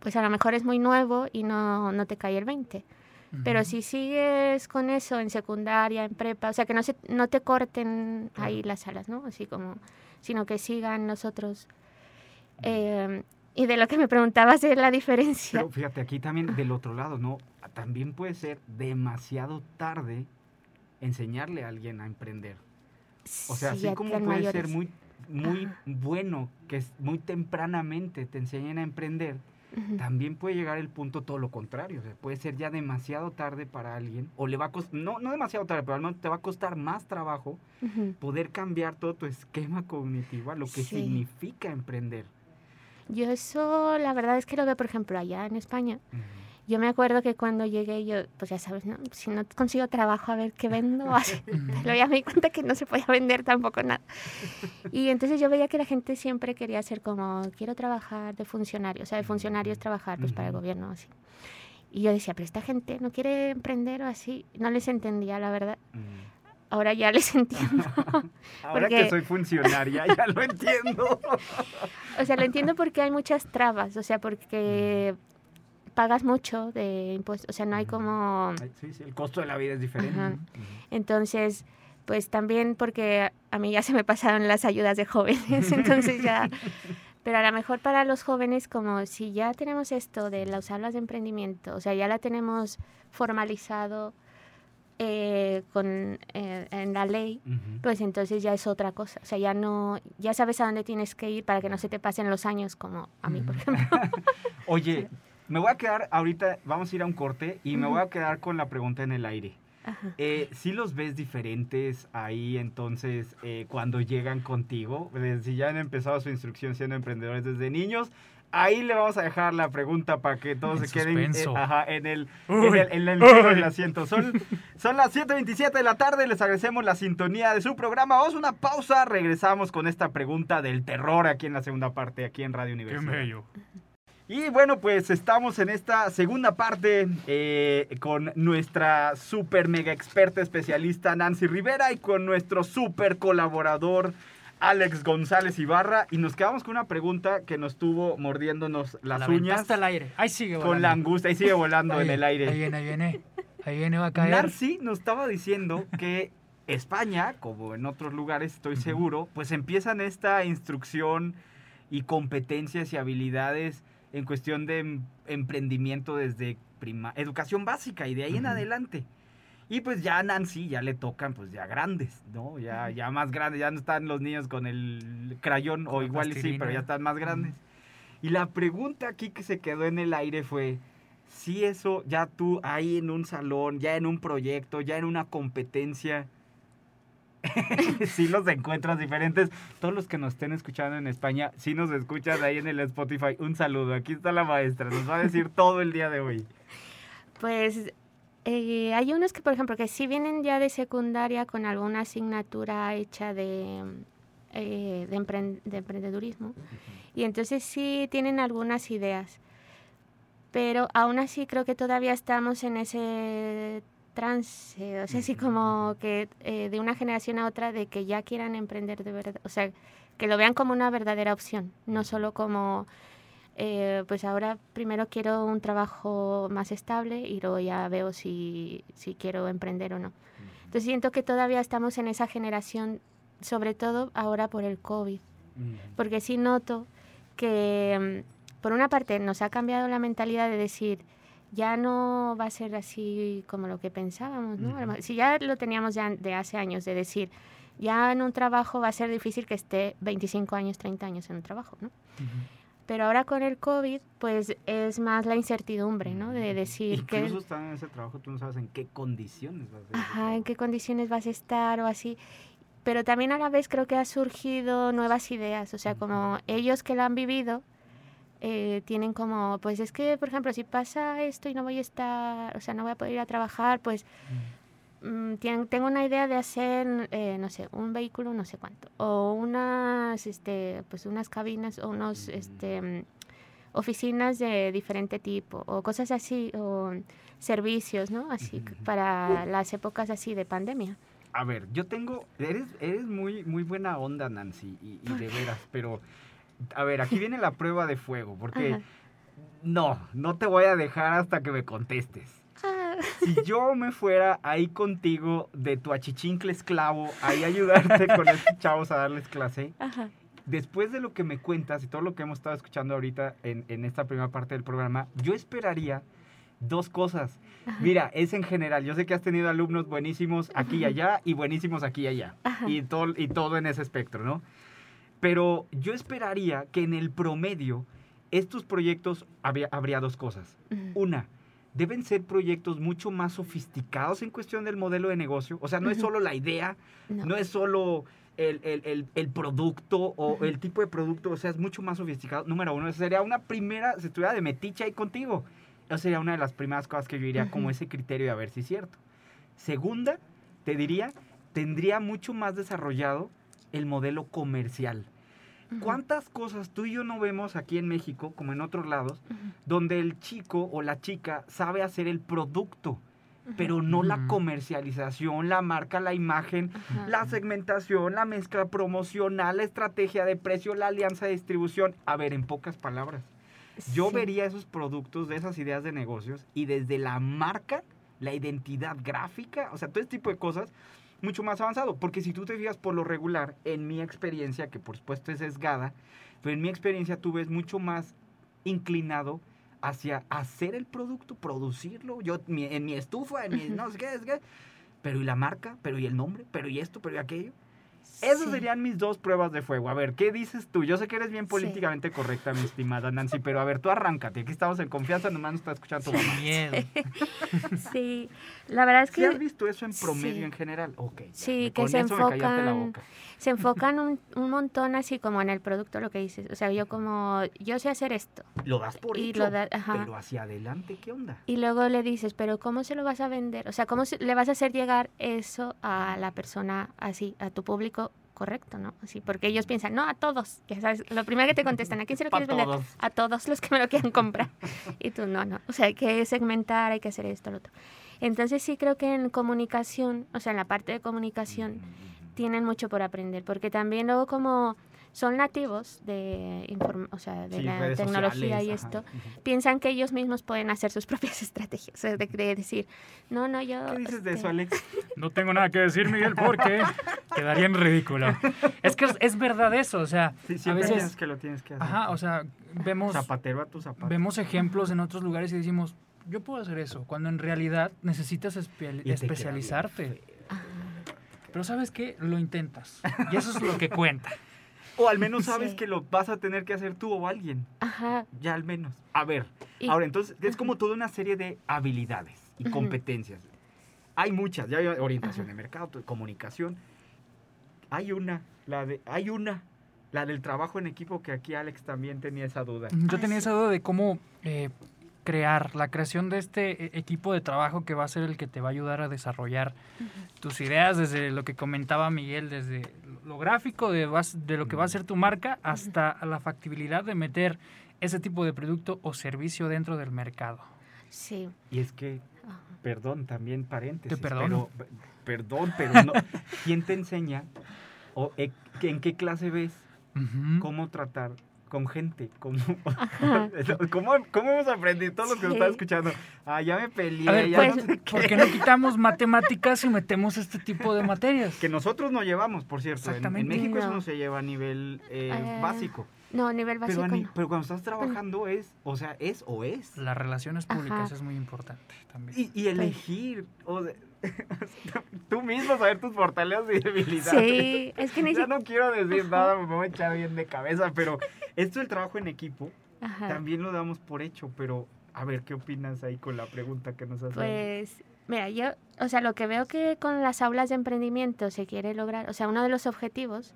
D: pues a lo mejor es muy nuevo y no, no te cae el 20. Pero si sigues con eso en secundaria, en prepa, o sea, que no, se, no te corten ahí las alas, ¿no? Así como, sino que sigan nosotros. Eh, y de lo que me preguntabas de la diferencia.
A: Pero fíjate, aquí también del otro lado, ¿no? También puede ser demasiado tarde enseñarle a alguien a emprender. O sea,
D: Sí,
A: así como puede ser
D: mayores.
A: muy, muy
D: Ajá.
A: bueno que es- muy tempranamente te enseñen a emprender, También puede llegar el punto todo lo contrario. O sea, puede ser ya demasiado tarde para alguien, o le va a costar, no, no demasiado tarde, pero al menos te va a costar más trabajo poder cambiar todo tu esquema cognitivo a lo que
D: Sí.
A: significa emprender.
D: Yo eso, la verdad es que lo veo, por ejemplo, allá en España. Yo me acuerdo que cuando llegué yo, pues ya sabes, ¿no? si no consigo trabajo, a ver qué vendo. Así. Pero ya me di cuenta que no se podía vender tampoco nada. Y entonces yo veía que la gente siempre quería ser como, quiero trabajar de funcionario, o sea, de funcionarios trabajar pues para el gobierno, así. Y yo decía, pero esta gente no quiere emprender o así. No les entendía, la verdad. Ahora ya les entiendo.
A: Ahora que soy funcionaria, ya lo entiendo.
D: o sea, lo entiendo porque hay muchas trabas, o sea, porque pagas mucho de impuestos, o sea, no hay como...
A: Sí, sí, el costo de la vida es diferente.
D: Entonces, pues también porque a mí ya se me pasaron las ayudas de jóvenes, entonces ya... Pero a lo mejor para los jóvenes, como si ya tenemos esto de las aulas de emprendimiento, o sea, ya la tenemos formalizado eh, con, eh, en la ley, pues entonces ya es otra cosa. O sea, ya no, ya sabes a dónde tienes que ir para que no se te pasen los años, como a mí, por ejemplo.
A: Oye, me voy a quedar ahorita, vamos a ir a un corte y me voy a quedar con la pregunta en el aire. Eh, ¿Sí los ves diferentes ahí entonces eh, cuando llegan contigo? Si ya han empezado su instrucción siendo emprendedores desde niños, ahí le vamos a dejar la pregunta para que todos se queden eh, en, el, en, el, en el, asiento. Son, son las 7.27 de la tarde, les agradecemos la sintonía de su programa. Vamos a una pausa, regresamos con esta pregunta del terror aquí en la segunda parte, aquí en Radio Universidad. Qué bello. Y bueno, pues estamos en esta segunda parte eh, con nuestra super mega experta especialista Nancy Rivera y con nuestro super colaborador Alex González Ibarra. Y nos quedamos con una pregunta que nos tuvo mordiéndonos las la uñas.
C: hasta el aire. Ahí sigue volando.
A: Con la angustia. Ahí sigue volando en el aire.
C: Ahí viene, ahí viene. Ahí viene, va a caer.
A: Nancy nos estaba diciendo que España, como en otros lugares estoy seguro, pues empiezan esta instrucción y competencias y habilidades en cuestión de em, emprendimiento desde prima, educación básica y de ahí en adelante. Y pues ya a Nancy ya le tocan pues ya grandes, ¿no? Ya, ya más grandes, ya no están los niños con el crayón, o igual sí, pero ya están más grandes. Y la pregunta aquí que se quedó en el aire fue, si eso ya tú ahí en un salón, ya en un proyecto, ya en una competencia, sí los encuentras diferentes. Todos los que nos estén escuchando en España, sí nos escuchan ahí en el Spotify. Un saludo. Aquí está la maestra. Nos va a decir todo el día de hoy.
D: Pues eh, hay unos que, por ejemplo, que sí vienen ya de secundaria con alguna asignatura hecha de, eh, de, emprendedurismo. Y entonces sí tienen algunas ideas. Pero aún así creo que todavía estamos en ese trance, o sea, así como que eh, de una generación a otra de que ya quieran emprender de verdad, o sea, que lo vean como una verdadera opción, no solo como, eh, pues ahora primero quiero un trabajo más estable y luego ya veo si, si quiero emprender o no. Entonces siento que todavía estamos en esa generación, sobre todo ahora por el COVID, porque sí noto que, mm, por una parte, nos ha cambiado la mentalidad de decir, ya no va a ser así como lo que pensábamos, ¿no? Si ya lo teníamos ya de hace años, de decir, ya en un trabajo va a ser difícil que esté 25 años, 30 años en un trabajo, ¿no? Pero ahora con el COVID, pues es más la incertidumbre, ¿no? De decir
A: que... Incluso estando en ese trabajo, tú no sabes en qué condiciones vas a estar.
D: Ajá, en qué condiciones vas a estar o así. Pero también a la vez creo que ha surgido nuevas ideas, o sea, como ellos que lo han vivido, eh, tienen como, pues es que, por ejemplo, si pasa esto y no voy a estar, o sea, no voy a poder ir a trabajar, pues mm, tengo una idea de hacer, eh, no sé, un vehículo, no sé cuánto, o unas, este, pues unas cabinas o unos, este, mm, oficinas de diferente tipo, o cosas así, o servicios, ¿no? Así, para las épocas así de pandemia.
A: A ver, yo tengo, eres, eres muy, muy buena onda, Nancy, y, y de veras, pero a ver, aquí viene la prueba de fuego, porque no, no te voy a dejar hasta que me contestes. Ah. Si yo me fuera ahí contigo de tu achichincle esclavo, ahí ayudarte con estos chavos a darles clase, después de lo que me cuentas y todo lo que hemos estado escuchando ahorita en, esta primera parte del programa, yo esperaría dos cosas. Mira, es en general, yo sé que has tenido alumnos buenísimos aquí y allá y buenísimos aquí y allá. Y todo, y todo en ese espectro, ¿no? Pero yo esperaría que en el promedio estos proyectos habría, dos cosas. Una, deben ser proyectos mucho más sofisticados en cuestión del modelo de negocio. O sea, no es solo la idea, no, es solo el, producto o el tipo de producto, o sea, es mucho más sofisticado. Número uno, sería una primera, si estuviera de metiche ahí contigo. Esa sería una de las primeras cosas que yo diría como ese criterio de a ver si es cierto. Segunda, te diría, tendría mucho más desarrollado el modelo comercial. ¿Cuántas cosas tú y yo no vemos aquí en México, como en otros lados, donde el chico o la chica sabe hacer el producto, pero no la comercialización, la marca, la imagen, la segmentación, la mezcla promocional, la estrategia de precio, la alianza de distribución? A ver, en pocas palabras. Yo vería esos productos de esas ideas de negocios y desde la marca, la identidad gráfica, o sea, todo este tipo de cosas, mucho más avanzado. Porque si tú te fijas por lo regular, en mi experiencia, que por supuesto es sesgada, pero en mi experiencia tú ves mucho más inclinado hacia hacer el producto, producirlo, yo en mi estufa, en mi no sé qué, qué, pero y la marca, pero y el nombre, pero y esto, pero y aquello. Esas serían mis dos pruebas de fuego. A ver, ¿qué dices tú? Yo sé que eres bien políticamente correcta, mi estimada Nancy, pero a ver, tú arráncate. Aquí estamos en confianza, nomás nos está escuchando tu mamá.
C: Miedo.
D: Sí, la verdad es que...
A: ¿Sí has visto eso en promedio en general? Ok.
D: Sí, que se enfocan, se enfocan un, un, montón así como en el producto, lo que dices. O sea, yo como, yo sé hacer esto.
A: Lo das por y hecho, pero hacia adelante, ¿qué onda?
D: Y luego le dices, pero ¿cómo se lo vas a vender? O sea, ¿cómo le vas a hacer llegar eso a la persona así, a tu público correcto, ¿no? Así, porque ellos piensan, no, a todos. Ya sabes, lo primero que te contestan, ¿a quién se lo quieres vender? A todos los que me lo quieran comprar. y tú, no, no. O sea, hay que segmentar, hay que hacer esto, lo otro. Entonces sí creo que en comunicación, o sea, en la parte de comunicación, tienen mucho por aprender, porque también luego como son nativos de, o sea, de la tecnología y esto, piensan que ellos mismos pueden hacer sus propias estrategias. de, decir, no, no, yo...
A: ¿Qué dices de eso, este Alex?
C: No tengo nada que decir, Miguel, porque quedaría en ridículo. Es que es, verdad eso, o sea,
A: a veces... que lo tienes que hacer.
C: Ajá, o sea, vemos...
A: Zapatero a tu zapato.
C: Vemos ejemplos en otros lugares y decimos, yo puedo hacer eso, cuando en realidad necesitas especializarte. Pero ¿sabes qué? Lo intentas. Y eso es lo que cuenta.
A: O al menos sabes que lo vas a tener que hacer tú o alguien. Ajá. Ya al menos. A ver, ahora entonces es como toda una serie de habilidades y competencias. Hay muchas, ya hay orientación de mercado, comunicación. Hay una, la de, hay una, la del trabajo en equipo que aquí Alex también tenía esa duda.
C: Yo tenía esa duda de cómo eh, crear, la creación de este e, equipo de trabajo que va a ser el que te va a ayudar a desarrollar tus ideas, desde lo que comentaba Miguel, desde lo gráfico de, de lo que va a ser tu marca hasta la factibilidad de meter ese tipo de producto o servicio dentro del mercado.
D: Sí.
A: Y es que, perdón, también paréntesis.
C: Te perdono.
A: Pero, perdón, pero no. ¿Quién te enseña o eh, en qué clase ves cómo tratar con gente. Como, ¿Cómo, ¿Cómo, hemos aprendido? Todo lo que nos está escuchando. Ah, ya me peleé.
C: A ver, pues, no ¿por qué no quitamos matemáticas y metemos este tipo de materias?
A: Que nosotros no llevamos, por cierto. En, México eso no se lleva a nivel eh, eh, básico.
D: No, a nivel básico.
A: Pero, pero cuando estás trabajando es, o sea, es o es.
C: Las relaciones públicas es muy importante también.
A: Y, y elegir, o tú mismo saber tus fortalezas y debilidades.
D: Sí, es que
A: Ya no quiero decir nada, me voy a echar bien de cabeza, pero esto del trabajo en equipo también lo damos por hecho, pero a ver, ¿qué opinas ahí con la pregunta que nos haces?
D: Pues, mira, yo, o sea, lo que veo que con las aulas de emprendimiento se quiere lograr, o sea, uno de los objetivos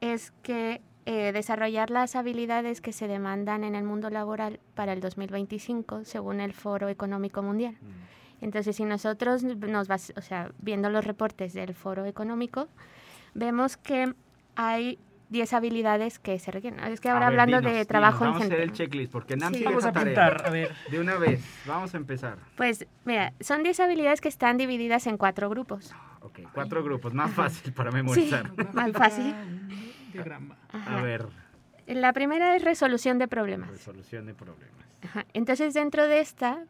D: es que eh, desarrollar las habilidades que se demandan en el mundo laboral para el 2025, según el Foro Económico Mundial. Mm. Entonces, si nosotros nos vas, o sea, viendo los reportes del Foro Económico, vemos que hay 10 habilidades que se requieren. Es que ahora hablando de trabajo
A: en
D: gente.
A: Vamos a hacer el checklist porque Nancy
C: Vamos a pintar, a ver.
A: De una vez, vamos a empezar.
D: Pues, mira, son 10 habilidades que están divididas en cuatro grupos.
A: Ok, cuatro grupos, más fácil para memorizar.
D: Sí, más fácil.
A: A ver.
D: La primera es resolución de problemas.
A: Resolución de problemas.
D: Ajá. Entonces, dentro de esta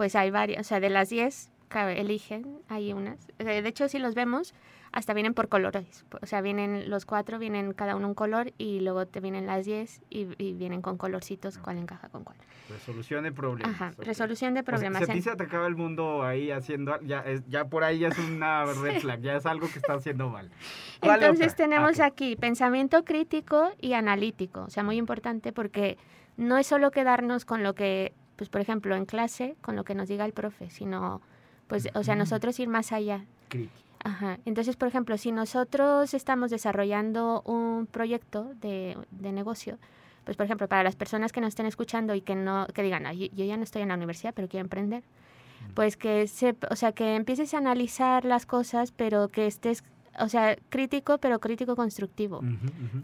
D: pues hay varias, o sea, de las 10 eligen, hay unas. De hecho, si los vemos, hasta vienen por colores. O sea, vienen los cuatro, vienen cada uno un color y luego te vienen las 10 y, vienen con colorcitos, cuál encaja con cuál.
A: Resolución de problemas.
D: Ajá, resolución de problemas.
A: O sea, si a ti se te acaba el mundo ahí haciendo, ya, ya por ahí ya es una red flag, ya es algo que está haciendo mal.
D: Entonces tenemos aquí pensamiento crítico y analítico. O sea, muy importante porque no es solo quedarnos con lo que pues por ejemplo, en clase, con lo que nos diga el profe, sino, pues, o sea, nosotros ir más allá. Ajá. Entonces, por ejemplo, si nosotros estamos desarrollando un proyecto de, de negocio, pues por ejemplo, para las personas que nos estén escuchando y que no, que digan, "Ay, yo ya no estoy en la universidad, pero quiero emprender, pues que se, o sea, que empieces a analizar las cosas, pero que estés, o sea, crítico, pero crítico constructivo.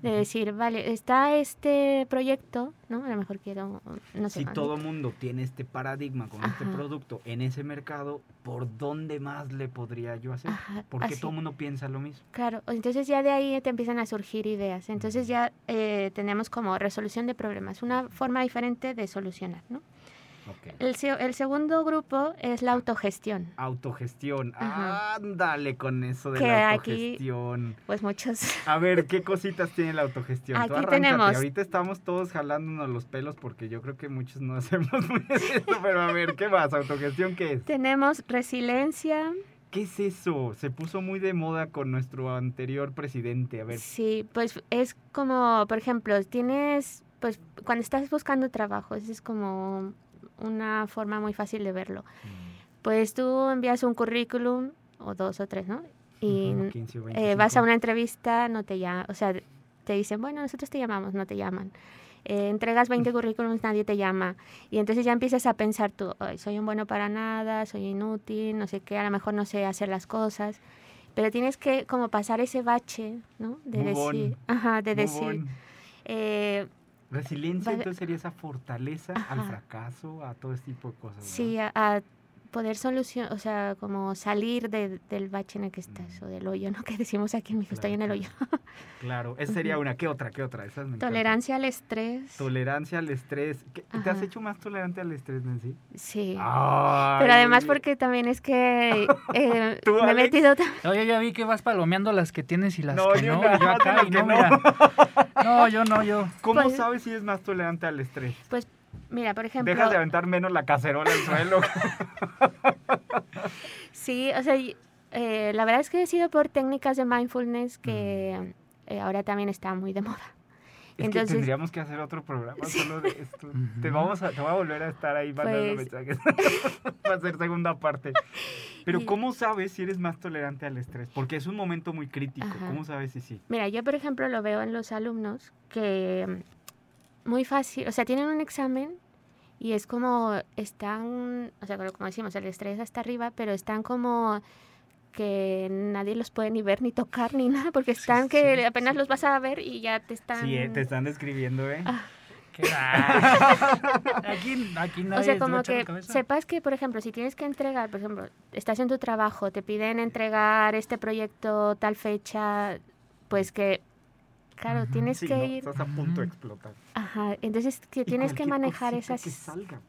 D: De decir, vale, está este proyecto, ¿no? A lo mejor quiero, no sé.
A: Si todo mundo tiene este paradigma con este
D: Ajá.
A: producto en ese mercado, ¿por dónde más le podría yo hacer?
D: Ajá,
A: Porque
D: así.
A: todo el mundo piensa lo mismo.
D: Claro, entonces ya de ahí te empiezan a surgir ideas. Entonces ya eh, tenemos como resolución de problemas, una forma diferente de solucionar, ¿no?
A: Ok.
D: El, el segundo grupo es la autogestión.
A: Autogestión.
D: Ajá.
A: Ándale con eso de
D: Que
A: la
D: aquí-
A: autogestión.
D: Pues muchos.
A: A ver, ¿qué cositas tiene la autogestión? Tú
D: Aquí
A: arráncate.
D: tenemos-
A: Ahorita estamos todos jalándonos los pelos porque yo creo que muchos no hacemos muy eso, pero a ver, ¿qué más? ¿Autogestión qué es?
D: Tenemos resiliencia.
A: ¿Qué es eso? Se puso muy de moda con nuestro anterior presidente. A ver,
D: Sí, pues es como, por ejemplo, tienes, pues cuando estás buscando trabajo, es como una forma muy fácil de verlo. Pues tú envías un currículum, o dos o tres, ¿no? Y
A: Ujú, 15 o
D: eh, vas a
A: 25.
D: una entrevista, no te llaman, o sea, te dicen, bueno, nosotros te llamamos, no te llaman. Eh, entregas 20 currículums, nadie te llama. Y entonces ya empiezas a pensar tú, "Ay, soy un bueno para nada, soy inútil, no sé qué, a lo mejor no sé hacer las cosas. Pero tienes que como pasar ese bache, ¿no? De
A: Move on,
D: decir, ajá, de
A: Move
D: decir, eh,
A: Resiliencia
D: vale-
A: entonces sería esa fortaleza al
D: Ajá.
A: fracaso, a todo este tipo de cosas. ¿verdad?
D: sí, a, a poder solucionar, o sea, como salir de- del bache en el que estás,
A: Mm.
D: o del hoyo, ¿no? Que decimos aquí en México, estoy en el
A: Claro,
D: hoyo.
A: Claro, esa sería una. ¿Qué otra? ¿Qué otra? Esas me.
D: Tolerancia al estrés.
A: Tolerancia al estrés. ¿Qué- ¿Te has hecho más tolerante al estrés, Nancy?
D: Sí.
A: Ay,
D: Pero además porque también es que eh,
A: ¿Tú,
D: me he metido... ta-
C: Oye, ya vi que vas palomeando las que tienes y las
A: No,
C: que no. yo acá, y no,
A: no.
C: mira. No, yo no, yo.
A: ¿Cómo
D: Pues-
A: sabes si es más tolerante al estrés?
D: Mira, por ejemplo...
A: Dejas de aventar menos la cacerola al suelo.
D: Sí, o sea, eh, la verdad es que he sido por técnicas de mindfulness que eh, ahora también está muy de moda.
A: Es
D: Entonces-
A: que tendríamos que hacer otro programa solo de esto. te, vamos a, te voy a volver a estar ahí mandando
D: Pues-
A: mensajes. Va a ser segunda parte. Pero
D: Y-
A: ¿cómo sabes si eres más tolerante al estrés? Porque es un momento muy crítico.
D: Ajá.
A: ¿Cómo sabes si sí?
D: Mira, yo por ejemplo lo veo en los alumnos que mm, muy fácil, o sea, tienen un examen y es como están, o sea, como decimos, el estrés está arriba, pero están como que nadie los puede ni ver ni tocar ni nada porque están que
A: sí,
D: apenas
A: sí.
D: los vas a ver y ya te están
A: Sí, eh, te están describiendo, ¿eh?
D: Ah,
C: aquí, aquí nadie
D: O sea, como que sepas que, por ejemplo, si tienes que entregar, por ejemplo, estás en tu trabajo, te piden entregar este proyecto tal fecha, pues que, claro, tienes
A: Sí,
D: que
A: ¿no?
D: ir,
A: Estás a punto de explotar.
D: ajá, entonces que tienes que manejar esas,
A: que salga.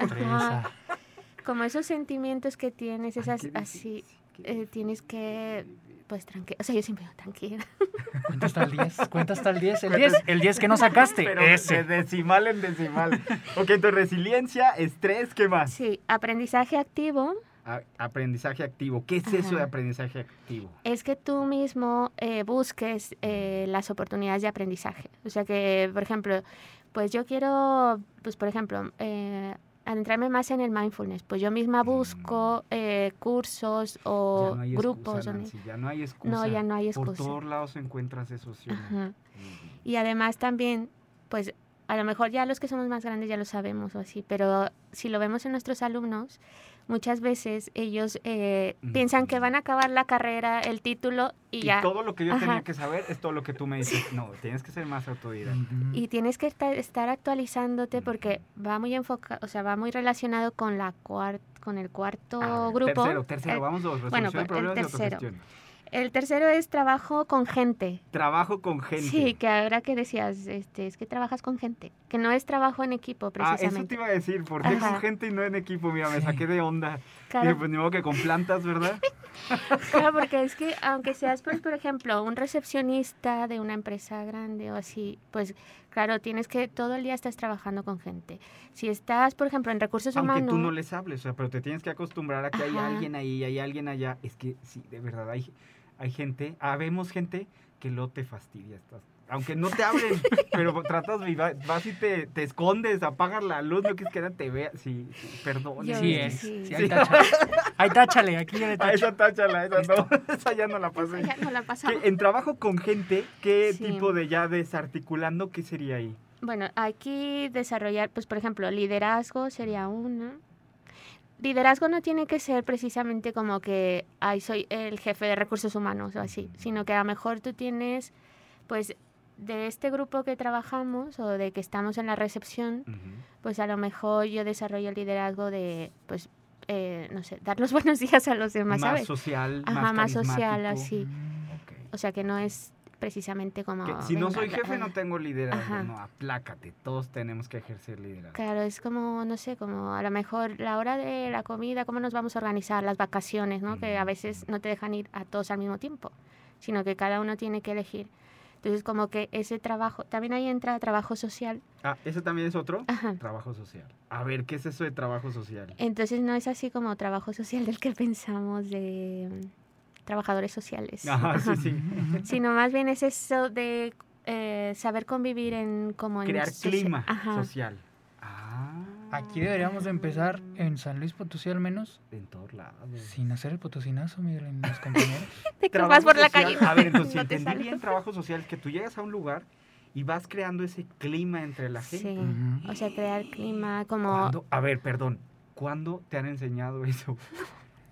D: Ajá. como esos sentimientos que tienes, esas
A: qué
D: así, eh, tienes que, pues tranquila, o sea, yo siempre digo tranquila.
C: Cuenta hasta el 10. Cuenta hasta el 10. El
A: Cuenta-
C: 10, el 10 que no sacaste.
A: Pero
C: ese.
A: de decimal en decimal. ok, entonces resiliencia, estrés, ¿qué más?
D: Sí, aprendizaje activo
A: A- aprendizaje activo. ¿Qué es eso de
D: Ajá.
A: aprendizaje activo?
D: es que tú mismo eh, busques eh, las oportunidades de aprendizaje. O sea que, por ejemplo, pues yo quiero, pues por ejemplo, eh, adentrarme más en el mindfulness. Pues yo misma busco eh, cursos o
A: ya no hay
D: grupos.
A: excusa, Nancy, ya no hay excusa.
D: No, ya no hay
A: Por
D: excusa.
A: todos lados encuentras eso, ¿sí no?
D: Ajá. Y además también, pues a lo mejor ya los que somos más grandes ya lo sabemos o así, pero si lo vemos en nuestros alumnos, muchas veces ellos eh, piensan que van a acabar la carrera, el título y,
A: Y
D: ya.
A: todo lo que yo
D: Ajá.
A: tenía que saber es todo lo que tú me dices. No, tienes que ser más autodidacta.
D: Y tienes que esta- estar actualizándote porque va muy enfocado, o sea, va muy relacionado con la cuar- con el cuarto grupo.
A: Tercero, tercero,
D: El-
A: vamos dos.
D: bueno,
A: Resolución de
D: pues, el tercero. El tercero es trabajo con gente.
A: Trabajo con gente.
D: Sí, que ahora que decías, este, es que trabajas con gente, que no es trabajo en equipo
A: Ah, eso
D: precisamente.
A: te iba a decir, ¿por qué con gente y no en equipo? Mira, me
C: Sí.
A: saqué de onda.
D: Claro.
A: Dije, pues ni modo que con plantas, ¿verdad?
D: Claro, porque es que aunque seas, pues, por ejemplo, un recepcionista de una empresa grande o así, pues claro, tienes que todo el día estás trabajando con gente. Si estás, por ejemplo, en recursos
A: Aunque
D: humanos,
A: tú no les hables, o sea, pero te tienes que acostumbrar a que hay
D: Ajá.
A: alguien ahí, hay alguien allá. Es que sí, de verdad, hay, hay gente, habemos gente que lo te fastidia. Estás, aunque no te hablen, pero tratas, vas y te, te escondes, apagas la luz, no quieres que nadie te vea. Sí, sí, perdón.
C: Sí
D: es que sí.
C: Sí, ahí táchale. Ahí táchale, aquí ya le tacho.
A: esa táchala, esa no, esa ya no la pasé.
D: ya no la pasamos.
A: ¿Qué- En trabajo con gente, ¿qué
D: Sí.
A: tipo de ya desarticulando, qué sería ahí?
D: Bueno, aquí desarrollar, pues por ejemplo, liderazgo sería una. Liderazgo no tiene que ser precisamente como que, ay, soy el jefe de recursos humanos o así, sino que a lo mejor tú tienes, pues, de este grupo que trabajamos o de que estamos en la recepción, pues a lo mejor yo desarrollo el liderazgo de, pues, eh, no sé, dar los buenos días a los demás,
A: más
D: ¿sabes?
A: social,
D: Ajá,
A: más,
D: más social, así.
A: Mm.
D: O sea, que no es precisamente como...
A: Que si no soy jefe no tengo liderazgo,
D: Ajá.
A: no, aplácate, todos tenemos que ejercer liderazgo.
D: Claro, es como, no sé, como a lo mejor la hora de la comida, cómo nos vamos a organizar, las vacaciones, ¿no? Que a veces no te dejan ir a todos al mismo tiempo, sino que cada uno tiene que elegir. Entonces, como que ese trabajo, también ahí entra trabajo social.
A: Ah, ¿ese también es otro?
D: Ajá.
A: Trabajo social. A ver, ¿qué es eso de trabajo social?
D: Entonces, no es así como trabajo social del que pensamos de mm, trabajadores sociales.
A: Ajá, sí,
D: Ajá.
A: sí.
D: Sino más bien es eso de eh, saber convivir en como en
A: Crear
D: socia-
A: clima
D: Ajá.
A: social. Ah.
C: Aquí deberíamos de empezar en San Luis Potosí al menos,
A: En todos lados.
C: sin hacer el potosinazo, Miguel, mis compañeros.
D: Te vas por la calle.
A: A ver, entonces, si
D: no te
A: entendí bien trabajo social, que tú llegas a un lugar y vas creando ese clima entre la gente.
D: Sí, o sea, crear clima como...
A: ¿Cuándo? A ver, perdón. ¿Cuándo te han enseñado eso?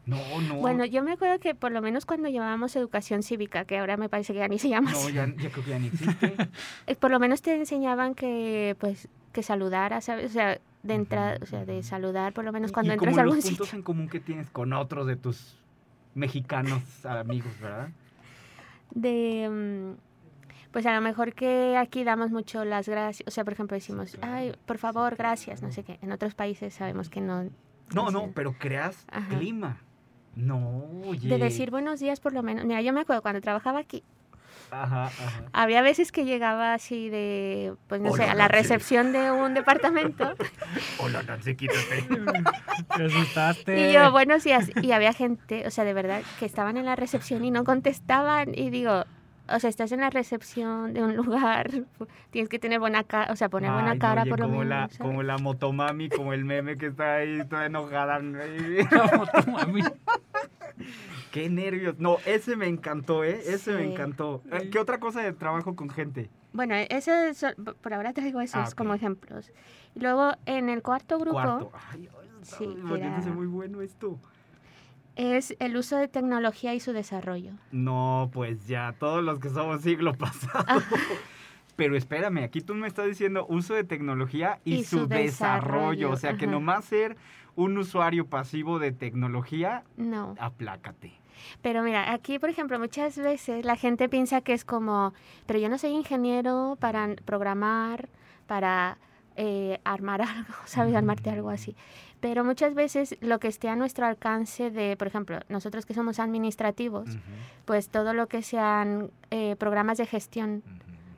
A: No, no.
D: Bueno, yo me acuerdo que por lo menos cuando llevábamos educación cívica, que ahora me parece que ya ni se llama
A: No,
D: así,
A: ya, ya creo que ya ni existe.
D: eh, por lo menos te enseñaban que, pues, que saludara, ¿sabes? O sea, de entrada, o sea, de saludar por lo menos cuando
A: y
D: entras
A: como
D: a algún
A: los puntos
D: sitio.
A: en común que tienes con otros de tus mexicanos amigos, ¿verdad?
D: De, mm, pues a lo mejor que aquí damos mucho las gracias, o sea, por ejemplo decimos,
A: claro.
D: ay, por favor, gracias, no sé qué. En otros países sabemos que no.
A: No, no, pero creas
D: Ajá.
A: clima. No, oye.
D: De decir buenos días por lo menos. Mira, yo me acuerdo cuando trabajaba aquí,
A: Ajá, ajá.
D: Había veces que llegaba así de, pues no sé, a la recepción de un departamento
A: Hola, Nancy, quítate.
C: Te asustaste.
D: y yo, buenos días. Y había gente, o sea, de verdad, que estaban en la recepción y no contestaban. Y digo, o sea, estás en la recepción de un lugar, tienes que tener buena cara, o sea, poner buena
A: Ay, no,
D: cara
A: oye,
D: por lo
A: como
D: menos.
A: La,
D: ¿sabes?
A: como la motomami, como el meme que está ahí toda enojada.
C: Mami.
A: Qué nervios. No, ese me encantó, ¿eh? Ese me encantó. Eh, ¿Qué otra cosa de trabajo con gente?
D: Bueno, ese es- por ahora traigo esos
A: Ah,
D: como ejemplos. Luego en el cuarto grupo
A: Cuarto. Ay, ay, está
D: Sí,
A: volviéndose
D: era-
A: muy bueno esto.
D: Es el uso de tecnología y su desarrollo.
A: No, pues ya, todos los que somos siglo pasado. Pero espérame, aquí tú me estás diciendo uso de tecnología y,
D: Y
A: su,
D: su
A: desarrollo.
D: desarrollo,
A: O sea, que nomás ser un usuario pasivo de tecnología,
D: No.
A: aplácate.
D: Pero mira, aquí, por ejemplo, muchas veces la gente piensa que es como, pero yo no soy ingeniero para programar, para eh, armar algo, ¿sabes? Armarte algo así. Pero muchas veces lo que esté a nuestro alcance de, por ejemplo, nosotros que somos administrativos, pues todo lo que sean eh, programas de gestión,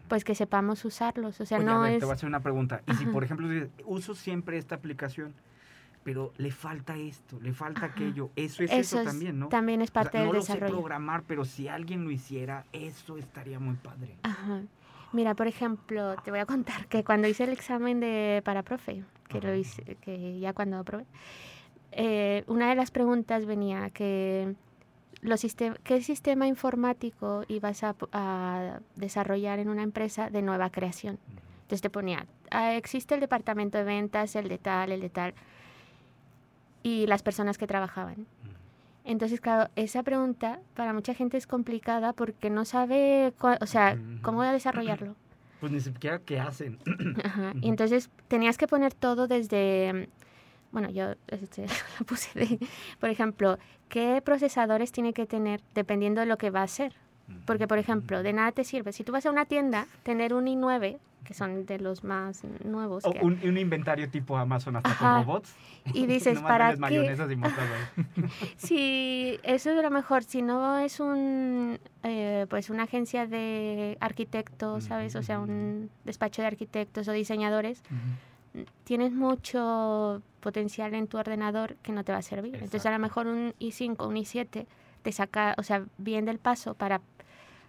D: pues que sepamos usarlos. O sea,
A: Oye, a
D: no
A: ver,
D: es...
A: te voy a hacer una pregunta. Y si, por ejemplo, dices, uso siempre esta aplicación, pero le falta esto, le falta
D: Ajá.
A: aquello, eso es
D: Eso
A: eso
D: es-
A: también, ¿no?
D: también es
A: O sea,
D: parte
A: no
D: del
A: lo sé
D: desarrollo.
A: programar, pero si alguien lo hiciera, eso estaría muy padre.
D: Ajá. Mira, por ejemplo, te voy a contar que cuando hice el examen de para profe, que lo hice, que ya cuando aprobé, eh, una de las preguntas venía que los sistem- qué sistema informático ibas a, a desarrollar en una empresa de nueva creación. Entonces te ponía, ah, existe el departamento de ventas, el de tal, el de tal, y las personas que trabajaban. Entonces, claro, esa pregunta para mucha gente es complicada porque no sabe, o sea, cómo desarrollarlo.
A: Pues ni siquiera qué hacen.
D: Ajá. Y entonces tenías que poner todo desde, bueno, yo este, lo puse de, por ejemplo, qué procesadores tiene que tener dependiendo de lo que va a hacer. Porque, por ejemplo, de nada te sirve. Si tú vas a una tienda, tener un i9, que son de los más nuevos,
A: O
D: que-
A: un, un inventario tipo Amazon hasta
D: Ajá.
A: con robots.
D: y dices, ¿para qué? Si eso es lo mejor, si no es un, eh, pues una agencia de arquitectos, ¿sabes? O sea, un despacho de arquitectos o diseñadores, tienes mucho potencial en tu ordenador que no te va a servir. Entonces a lo mejor un i5, un i7 te saca, o sea, bien del paso para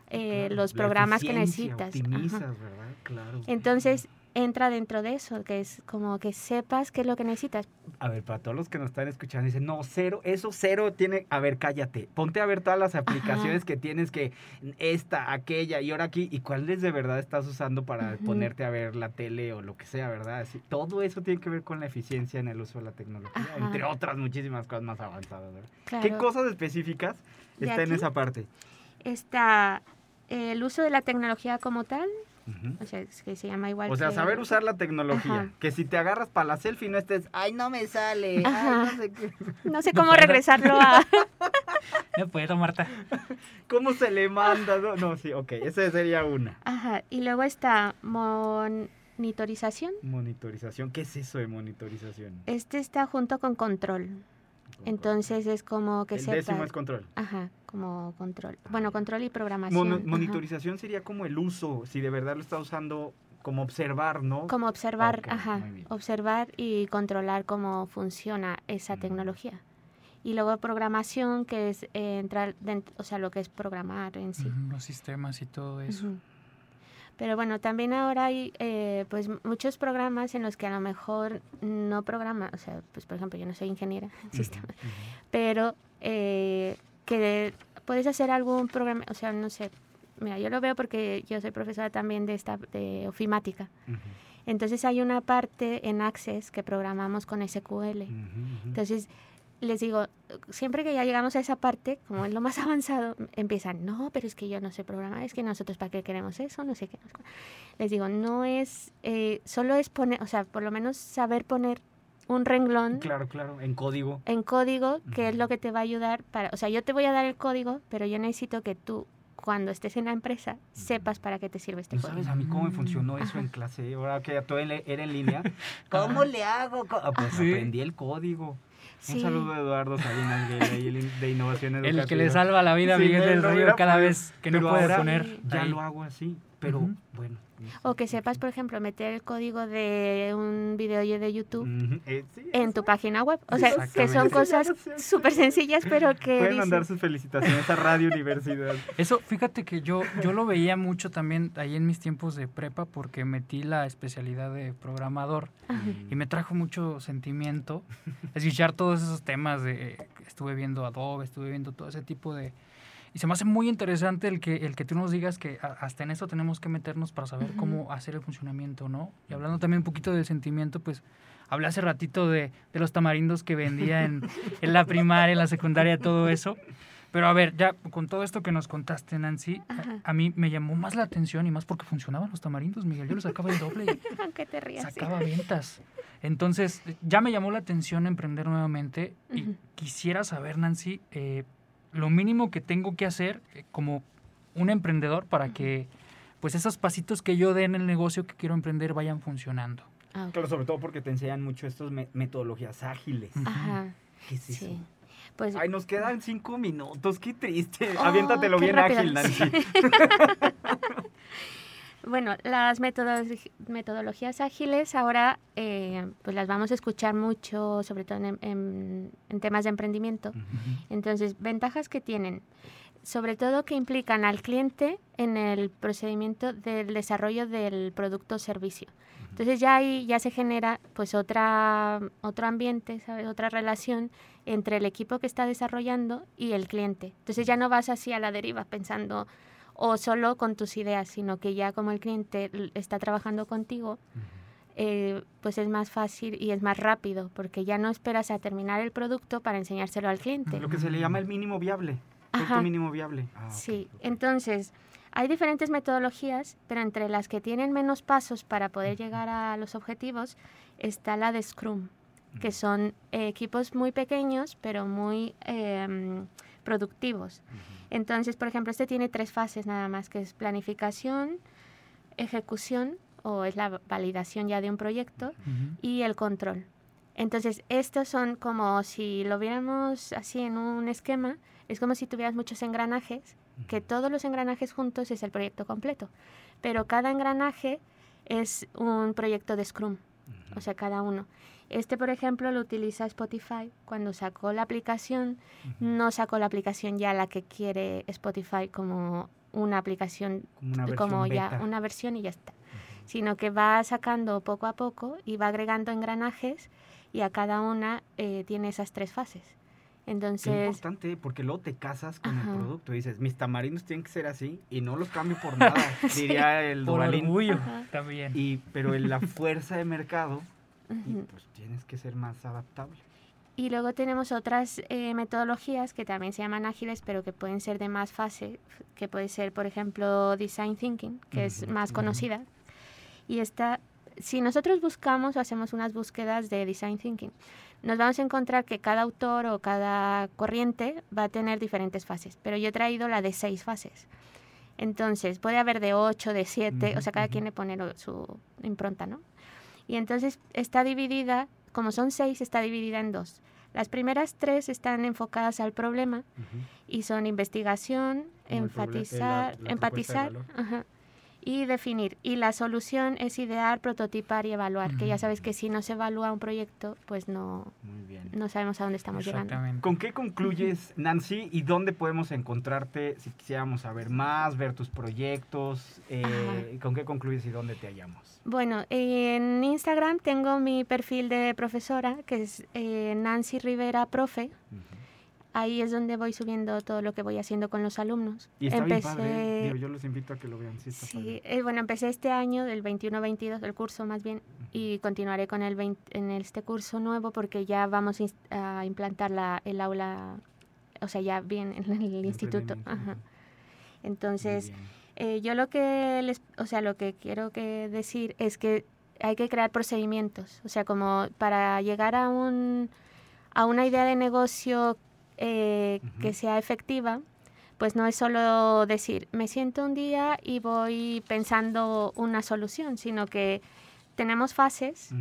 D: eh,
A: Claro,
D: los programas que necesitas.
A: Optimizas, ¿verdad? Claro.
D: Entonces, entra dentro de eso, que es como que sepas qué es lo que necesitas.
A: A ver, para todos los que nos están escuchando, dicen, no, cero, eso cero tiene, a ver, cállate, ponte a ver todas las aplicaciones que tienes que, esta, aquella, y ahora aquí, y cuáles de verdad estás usando para ponerte a ver la tele o lo que sea, ¿verdad? Así, todo eso tiene que ver con la eficiencia en el uso de la tecnología, entre otras muchísimas cosas más avanzadas, ¿verdad? ¿Qué cosas específicas está en esa parte?
D: Está el uso de la tecnología como tal, o sea, que se llama igual.
A: O sea, saber usar la tecnología. Que si te agarras para la selfie no estés, ay, no me sale. no sé,
D: no sé cómo regresarlo a.
C: No puedo, Marta.
A: ¿Cómo se le manda? No, sí, ok, esa sería una.
D: Ajá, y luego está monitorización.
A: Monitorización, ¿qué es eso de monitorización?
D: Este está junto con control. Entonces es como que
A: El décimo es control.
D: Ajá, como control. Bueno, control y programación.
A: monitorización sería como el uso, si de verdad lo está usando como observar, ¿no?
D: Como observar, ajá. Observar y controlar cómo funciona esa mm. tecnología. Y luego programación, que es eh, entrar, dentro, o sea, lo que es programar en sí.
C: los sistemas y todo eso.
D: Pero bueno, también ahora hay eh, pues muchos programas en los que a lo mejor no programa, o sea, pues por ejemplo yo no soy ingeniera en sistemas, pero eh, que puedes hacer algún programa, o sea, no sé, mira, yo lo veo porque yo soy profesora también de, esta, de ofimática. Entonces hay una parte en Access que programamos con SQL. Entonces les digo, siempre que ya llegamos a esa parte, como es lo más avanzado, empiezan, no, pero es que yo no sé programar, es que nosotros para qué queremos eso, no sé qué. Les digo, no es, eh, solo es poner, o sea, por lo menos saber poner un renglón.
A: Claro, claro, en código.
D: En código, que es lo que te va a ayudar para, o sea, yo te voy a dar el código, pero yo necesito que tú cuando estés en la empresa sepas para qué te sirve este código.
A: ¿Sabes a mí cómo me funcionó eso en clase? Ahora que ya todo era en línea. ¿Cómo le hago? Ah, pues aprendí el código. Un saludo a Eduardo Salinas de Innovación Educativa.
C: El que le salva la vida a Miguel del Río cada vez que no puede poner.
A: Ya lo hago así, pero bueno.
D: O que sepas, por ejemplo, meter el código de un video de YouTube eh, en tu página web. O sea, que son cosas súper sencillas, pero que...
A: Pueden mandar sus felicitaciones a Radio Universidad.
C: Eso, fíjate que yo, yo lo veía mucho también ahí en mis tiempos de prepa porque metí la especialidad de programador y me trajo mucho sentimiento escuchar todos esos temas de... Estuve viendo Adobe, estuve viendo todo ese tipo de y se me hace muy interesante el que, el que tú nos digas que hasta en eso tenemos que meternos para saber cómo hacer el funcionamiento, ¿no? Y hablando también un poquito del sentimiento, pues hablé hace ratito de, de los tamarindos que vendía en, en, la primaria, en la secundaria, todo eso. Pero a ver, ya con todo esto que nos contaste, Nancy, a, mí me llamó más la atención y más porque funcionaban los tamarindos, Miguel. Yo los sacaba el doble.
D: Aunque te rías.
C: Sacaba ventas. Entonces, ya me llamó la atención emprender nuevamente y quisiera saber, Nancy, eh, lo mínimo que tengo que hacer eh, como un emprendedor para que pues esos pasitos que yo dé en el negocio que quiero emprender vayan funcionando.
A: Ah, claro, sobre todo porque te enseñan mucho estas metodologías ágiles.
D: Ajá. ¿Qué es eso?
A: Pues, Ay, nos quedan cinco minutos, qué triste. Oh, Aviéntatelo bien ágil, Nancy.
D: bueno, las metodologías ágiles ahora eh, pues las vamos a escuchar mucho, sobre todo en, temas de emprendimiento. Entonces, ventajas que tienen, sobre todo que implican al cliente en el procedimiento del desarrollo del producto o servicio. Entonces ya ahí ya se genera pues otra, otro ambiente, ¿sabes? otra relación entre el equipo que está desarrollando y el cliente. Entonces ya no vas así a la deriva pensando o solo con tus ideas, sino que ya como el cliente está trabajando contigo, eh, pues es más fácil y es más rápido, porque ya no esperas a terminar el producto para enseñárselo al cliente.
A: Lo que se le llama el mínimo viable. Ajá. mínimo viable.
D: Ah, sí, entonces hay diferentes metodologías, pero entre las que tienen menos pasos para poder llegar a los objetivos está la de Scrum, que son equipos muy pequeños, pero muy em, productivos. Entonces, por ejemplo, este tiene tres fases nada más, que es planificación, ejecución, o es la validación ya de un proyecto, y el control. Entonces, estos son como si lo viéramos así en un esquema, es como si tuvieras muchos engranajes, que todos los engranajes juntos es el proyecto completo, pero cada engranaje es un proyecto de Scrum, o sea, cada uno. Este, por ejemplo, lo utiliza Spotify. Cuando sacó la aplicación, no sacó la aplicación ya la que quiere Spotify como una aplicación, como, ya una versión y ya está. sino que va sacando poco a poco y va agregando engranajes y a cada una eh, tiene esas tres fases. Entonces,
A: Qué importante, porque luego te casas con
D: Ajá.
A: el producto y dices, mis tamarindos tienen que ser así y no los cambio por nada, diría el
C: Por
A: Duvalín.
C: orgullo
D: Ajá.
C: también.
A: Y, pero en la fuerza de mercado, y pues tienes que ser más adaptable.
D: Y luego tenemos otras eh, metodologías que también se llaman ágiles, pero que pueden ser de más fase, que puede ser, por ejemplo, Design Thinking, que es más conocida. Y esta, si nosotros buscamos o hacemos unas búsquedas de Design Thinking, nos vamos a encontrar que cada autor o cada corriente va a tener diferentes fases, pero yo he traído la de seis fases. Entonces, puede haber de ocho, de siete, o sea, cada quien le pone lo- su impronta, ¿no? Y entonces está dividida, como son seis, está dividida en dos. Las primeras tres están enfocadas al problema y son investigación,
A: Como la-
D: enfatizar,
A: la
D: empatizar ajá, y definir. Y la solución es idear, prototipar y evaluar, que ya sabes que si no se evalúa un proyecto, pues no,
A: Muy bien.
D: no sabemos a dónde estamos llegando.
C: Exactamente.
A: ¿Con qué concluyes, Nancy? ¿Y dónde podemos encontrarte si quisiéramos saber más, ver tus proyectos? eh, ¿Con qué concluyes y dónde te hallamos?
D: Bueno, en Instagram tengo mi perfil de profesora, que es eh, Nancy Rivera Profe. Ahí es donde voy subiendo todo lo que voy haciendo con los alumnos.
A: Y está bien padre. Digo, yo los invito a que lo vean. Sí, está
D: Sí,
A: padre.
D: eh, bueno, empecé este año, del 21-22, el curso más bien, y continuaré con el 20 en este curso nuevo porque ya vamos a implantar la, el aula, o sea, ya bien en el instituto. Ajá. Entonces,
A: bien.
D: eh, yo lo que les, o sea, lo que quiero que decir es que hay que crear procedimientos, o sea, como para llegar a un a una idea de negocio eh, que sea efectiva, pues no es solo decir, me siento un día y voy pensando una solución, sino que tenemos fases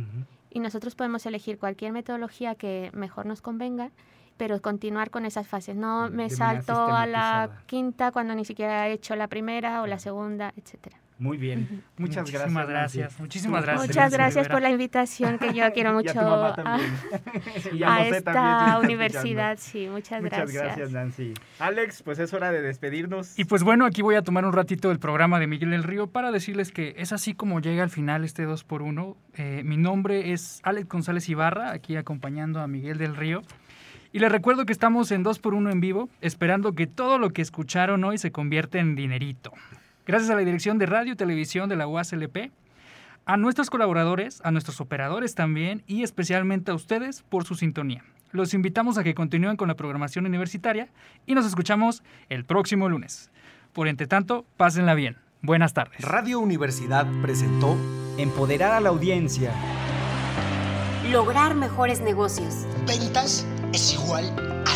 D: y nosotros podemos elegir cualquier metodología que mejor nos convenga, pero continuar con esas fases. No me
A: de
D: salto a la quinta cuando ni siquiera he hecho la primera o la segunda, etcétera.
A: Muy bien. Muchas
C: Muchísimas
A: gracias.
C: gracias. Muchísimas gracias.
D: Muchas gracias por la invitación, que yo quiero
A: Y a
D: mucho
A: tu mamá
D: a,
A: también. Y a
D: a
A: José también, si
D: esta universidad. Sí, muchas,
A: Muchas gracias, Nancy. Alex, pues es hora de despedirnos.
C: Y pues bueno, aquí voy a tomar un ratito del programa de Miguel del Río para decirles que es así como llega al final este 2x1. Eh, mi nombre es Alex González Ibarra, aquí acompañando a Miguel del Río. Y les recuerdo que estamos en 2x1 en vivo, esperando que todo lo que escucharon hoy se convierta en dinerito. Gracias a la dirección de radio y televisión de la UASLP, a nuestros colaboradores, a nuestros operadores también y especialmente a ustedes por su sintonía. Los invitamos a que continúen con la programación universitaria y nos escuchamos el próximo lunes. Por entre tanto, pásenla bien. Buenas tardes.
E: Radio Universidad presentó
A: Empoderar a la audiencia.
F: Lograr mejores negocios.
G: Ventas es igual a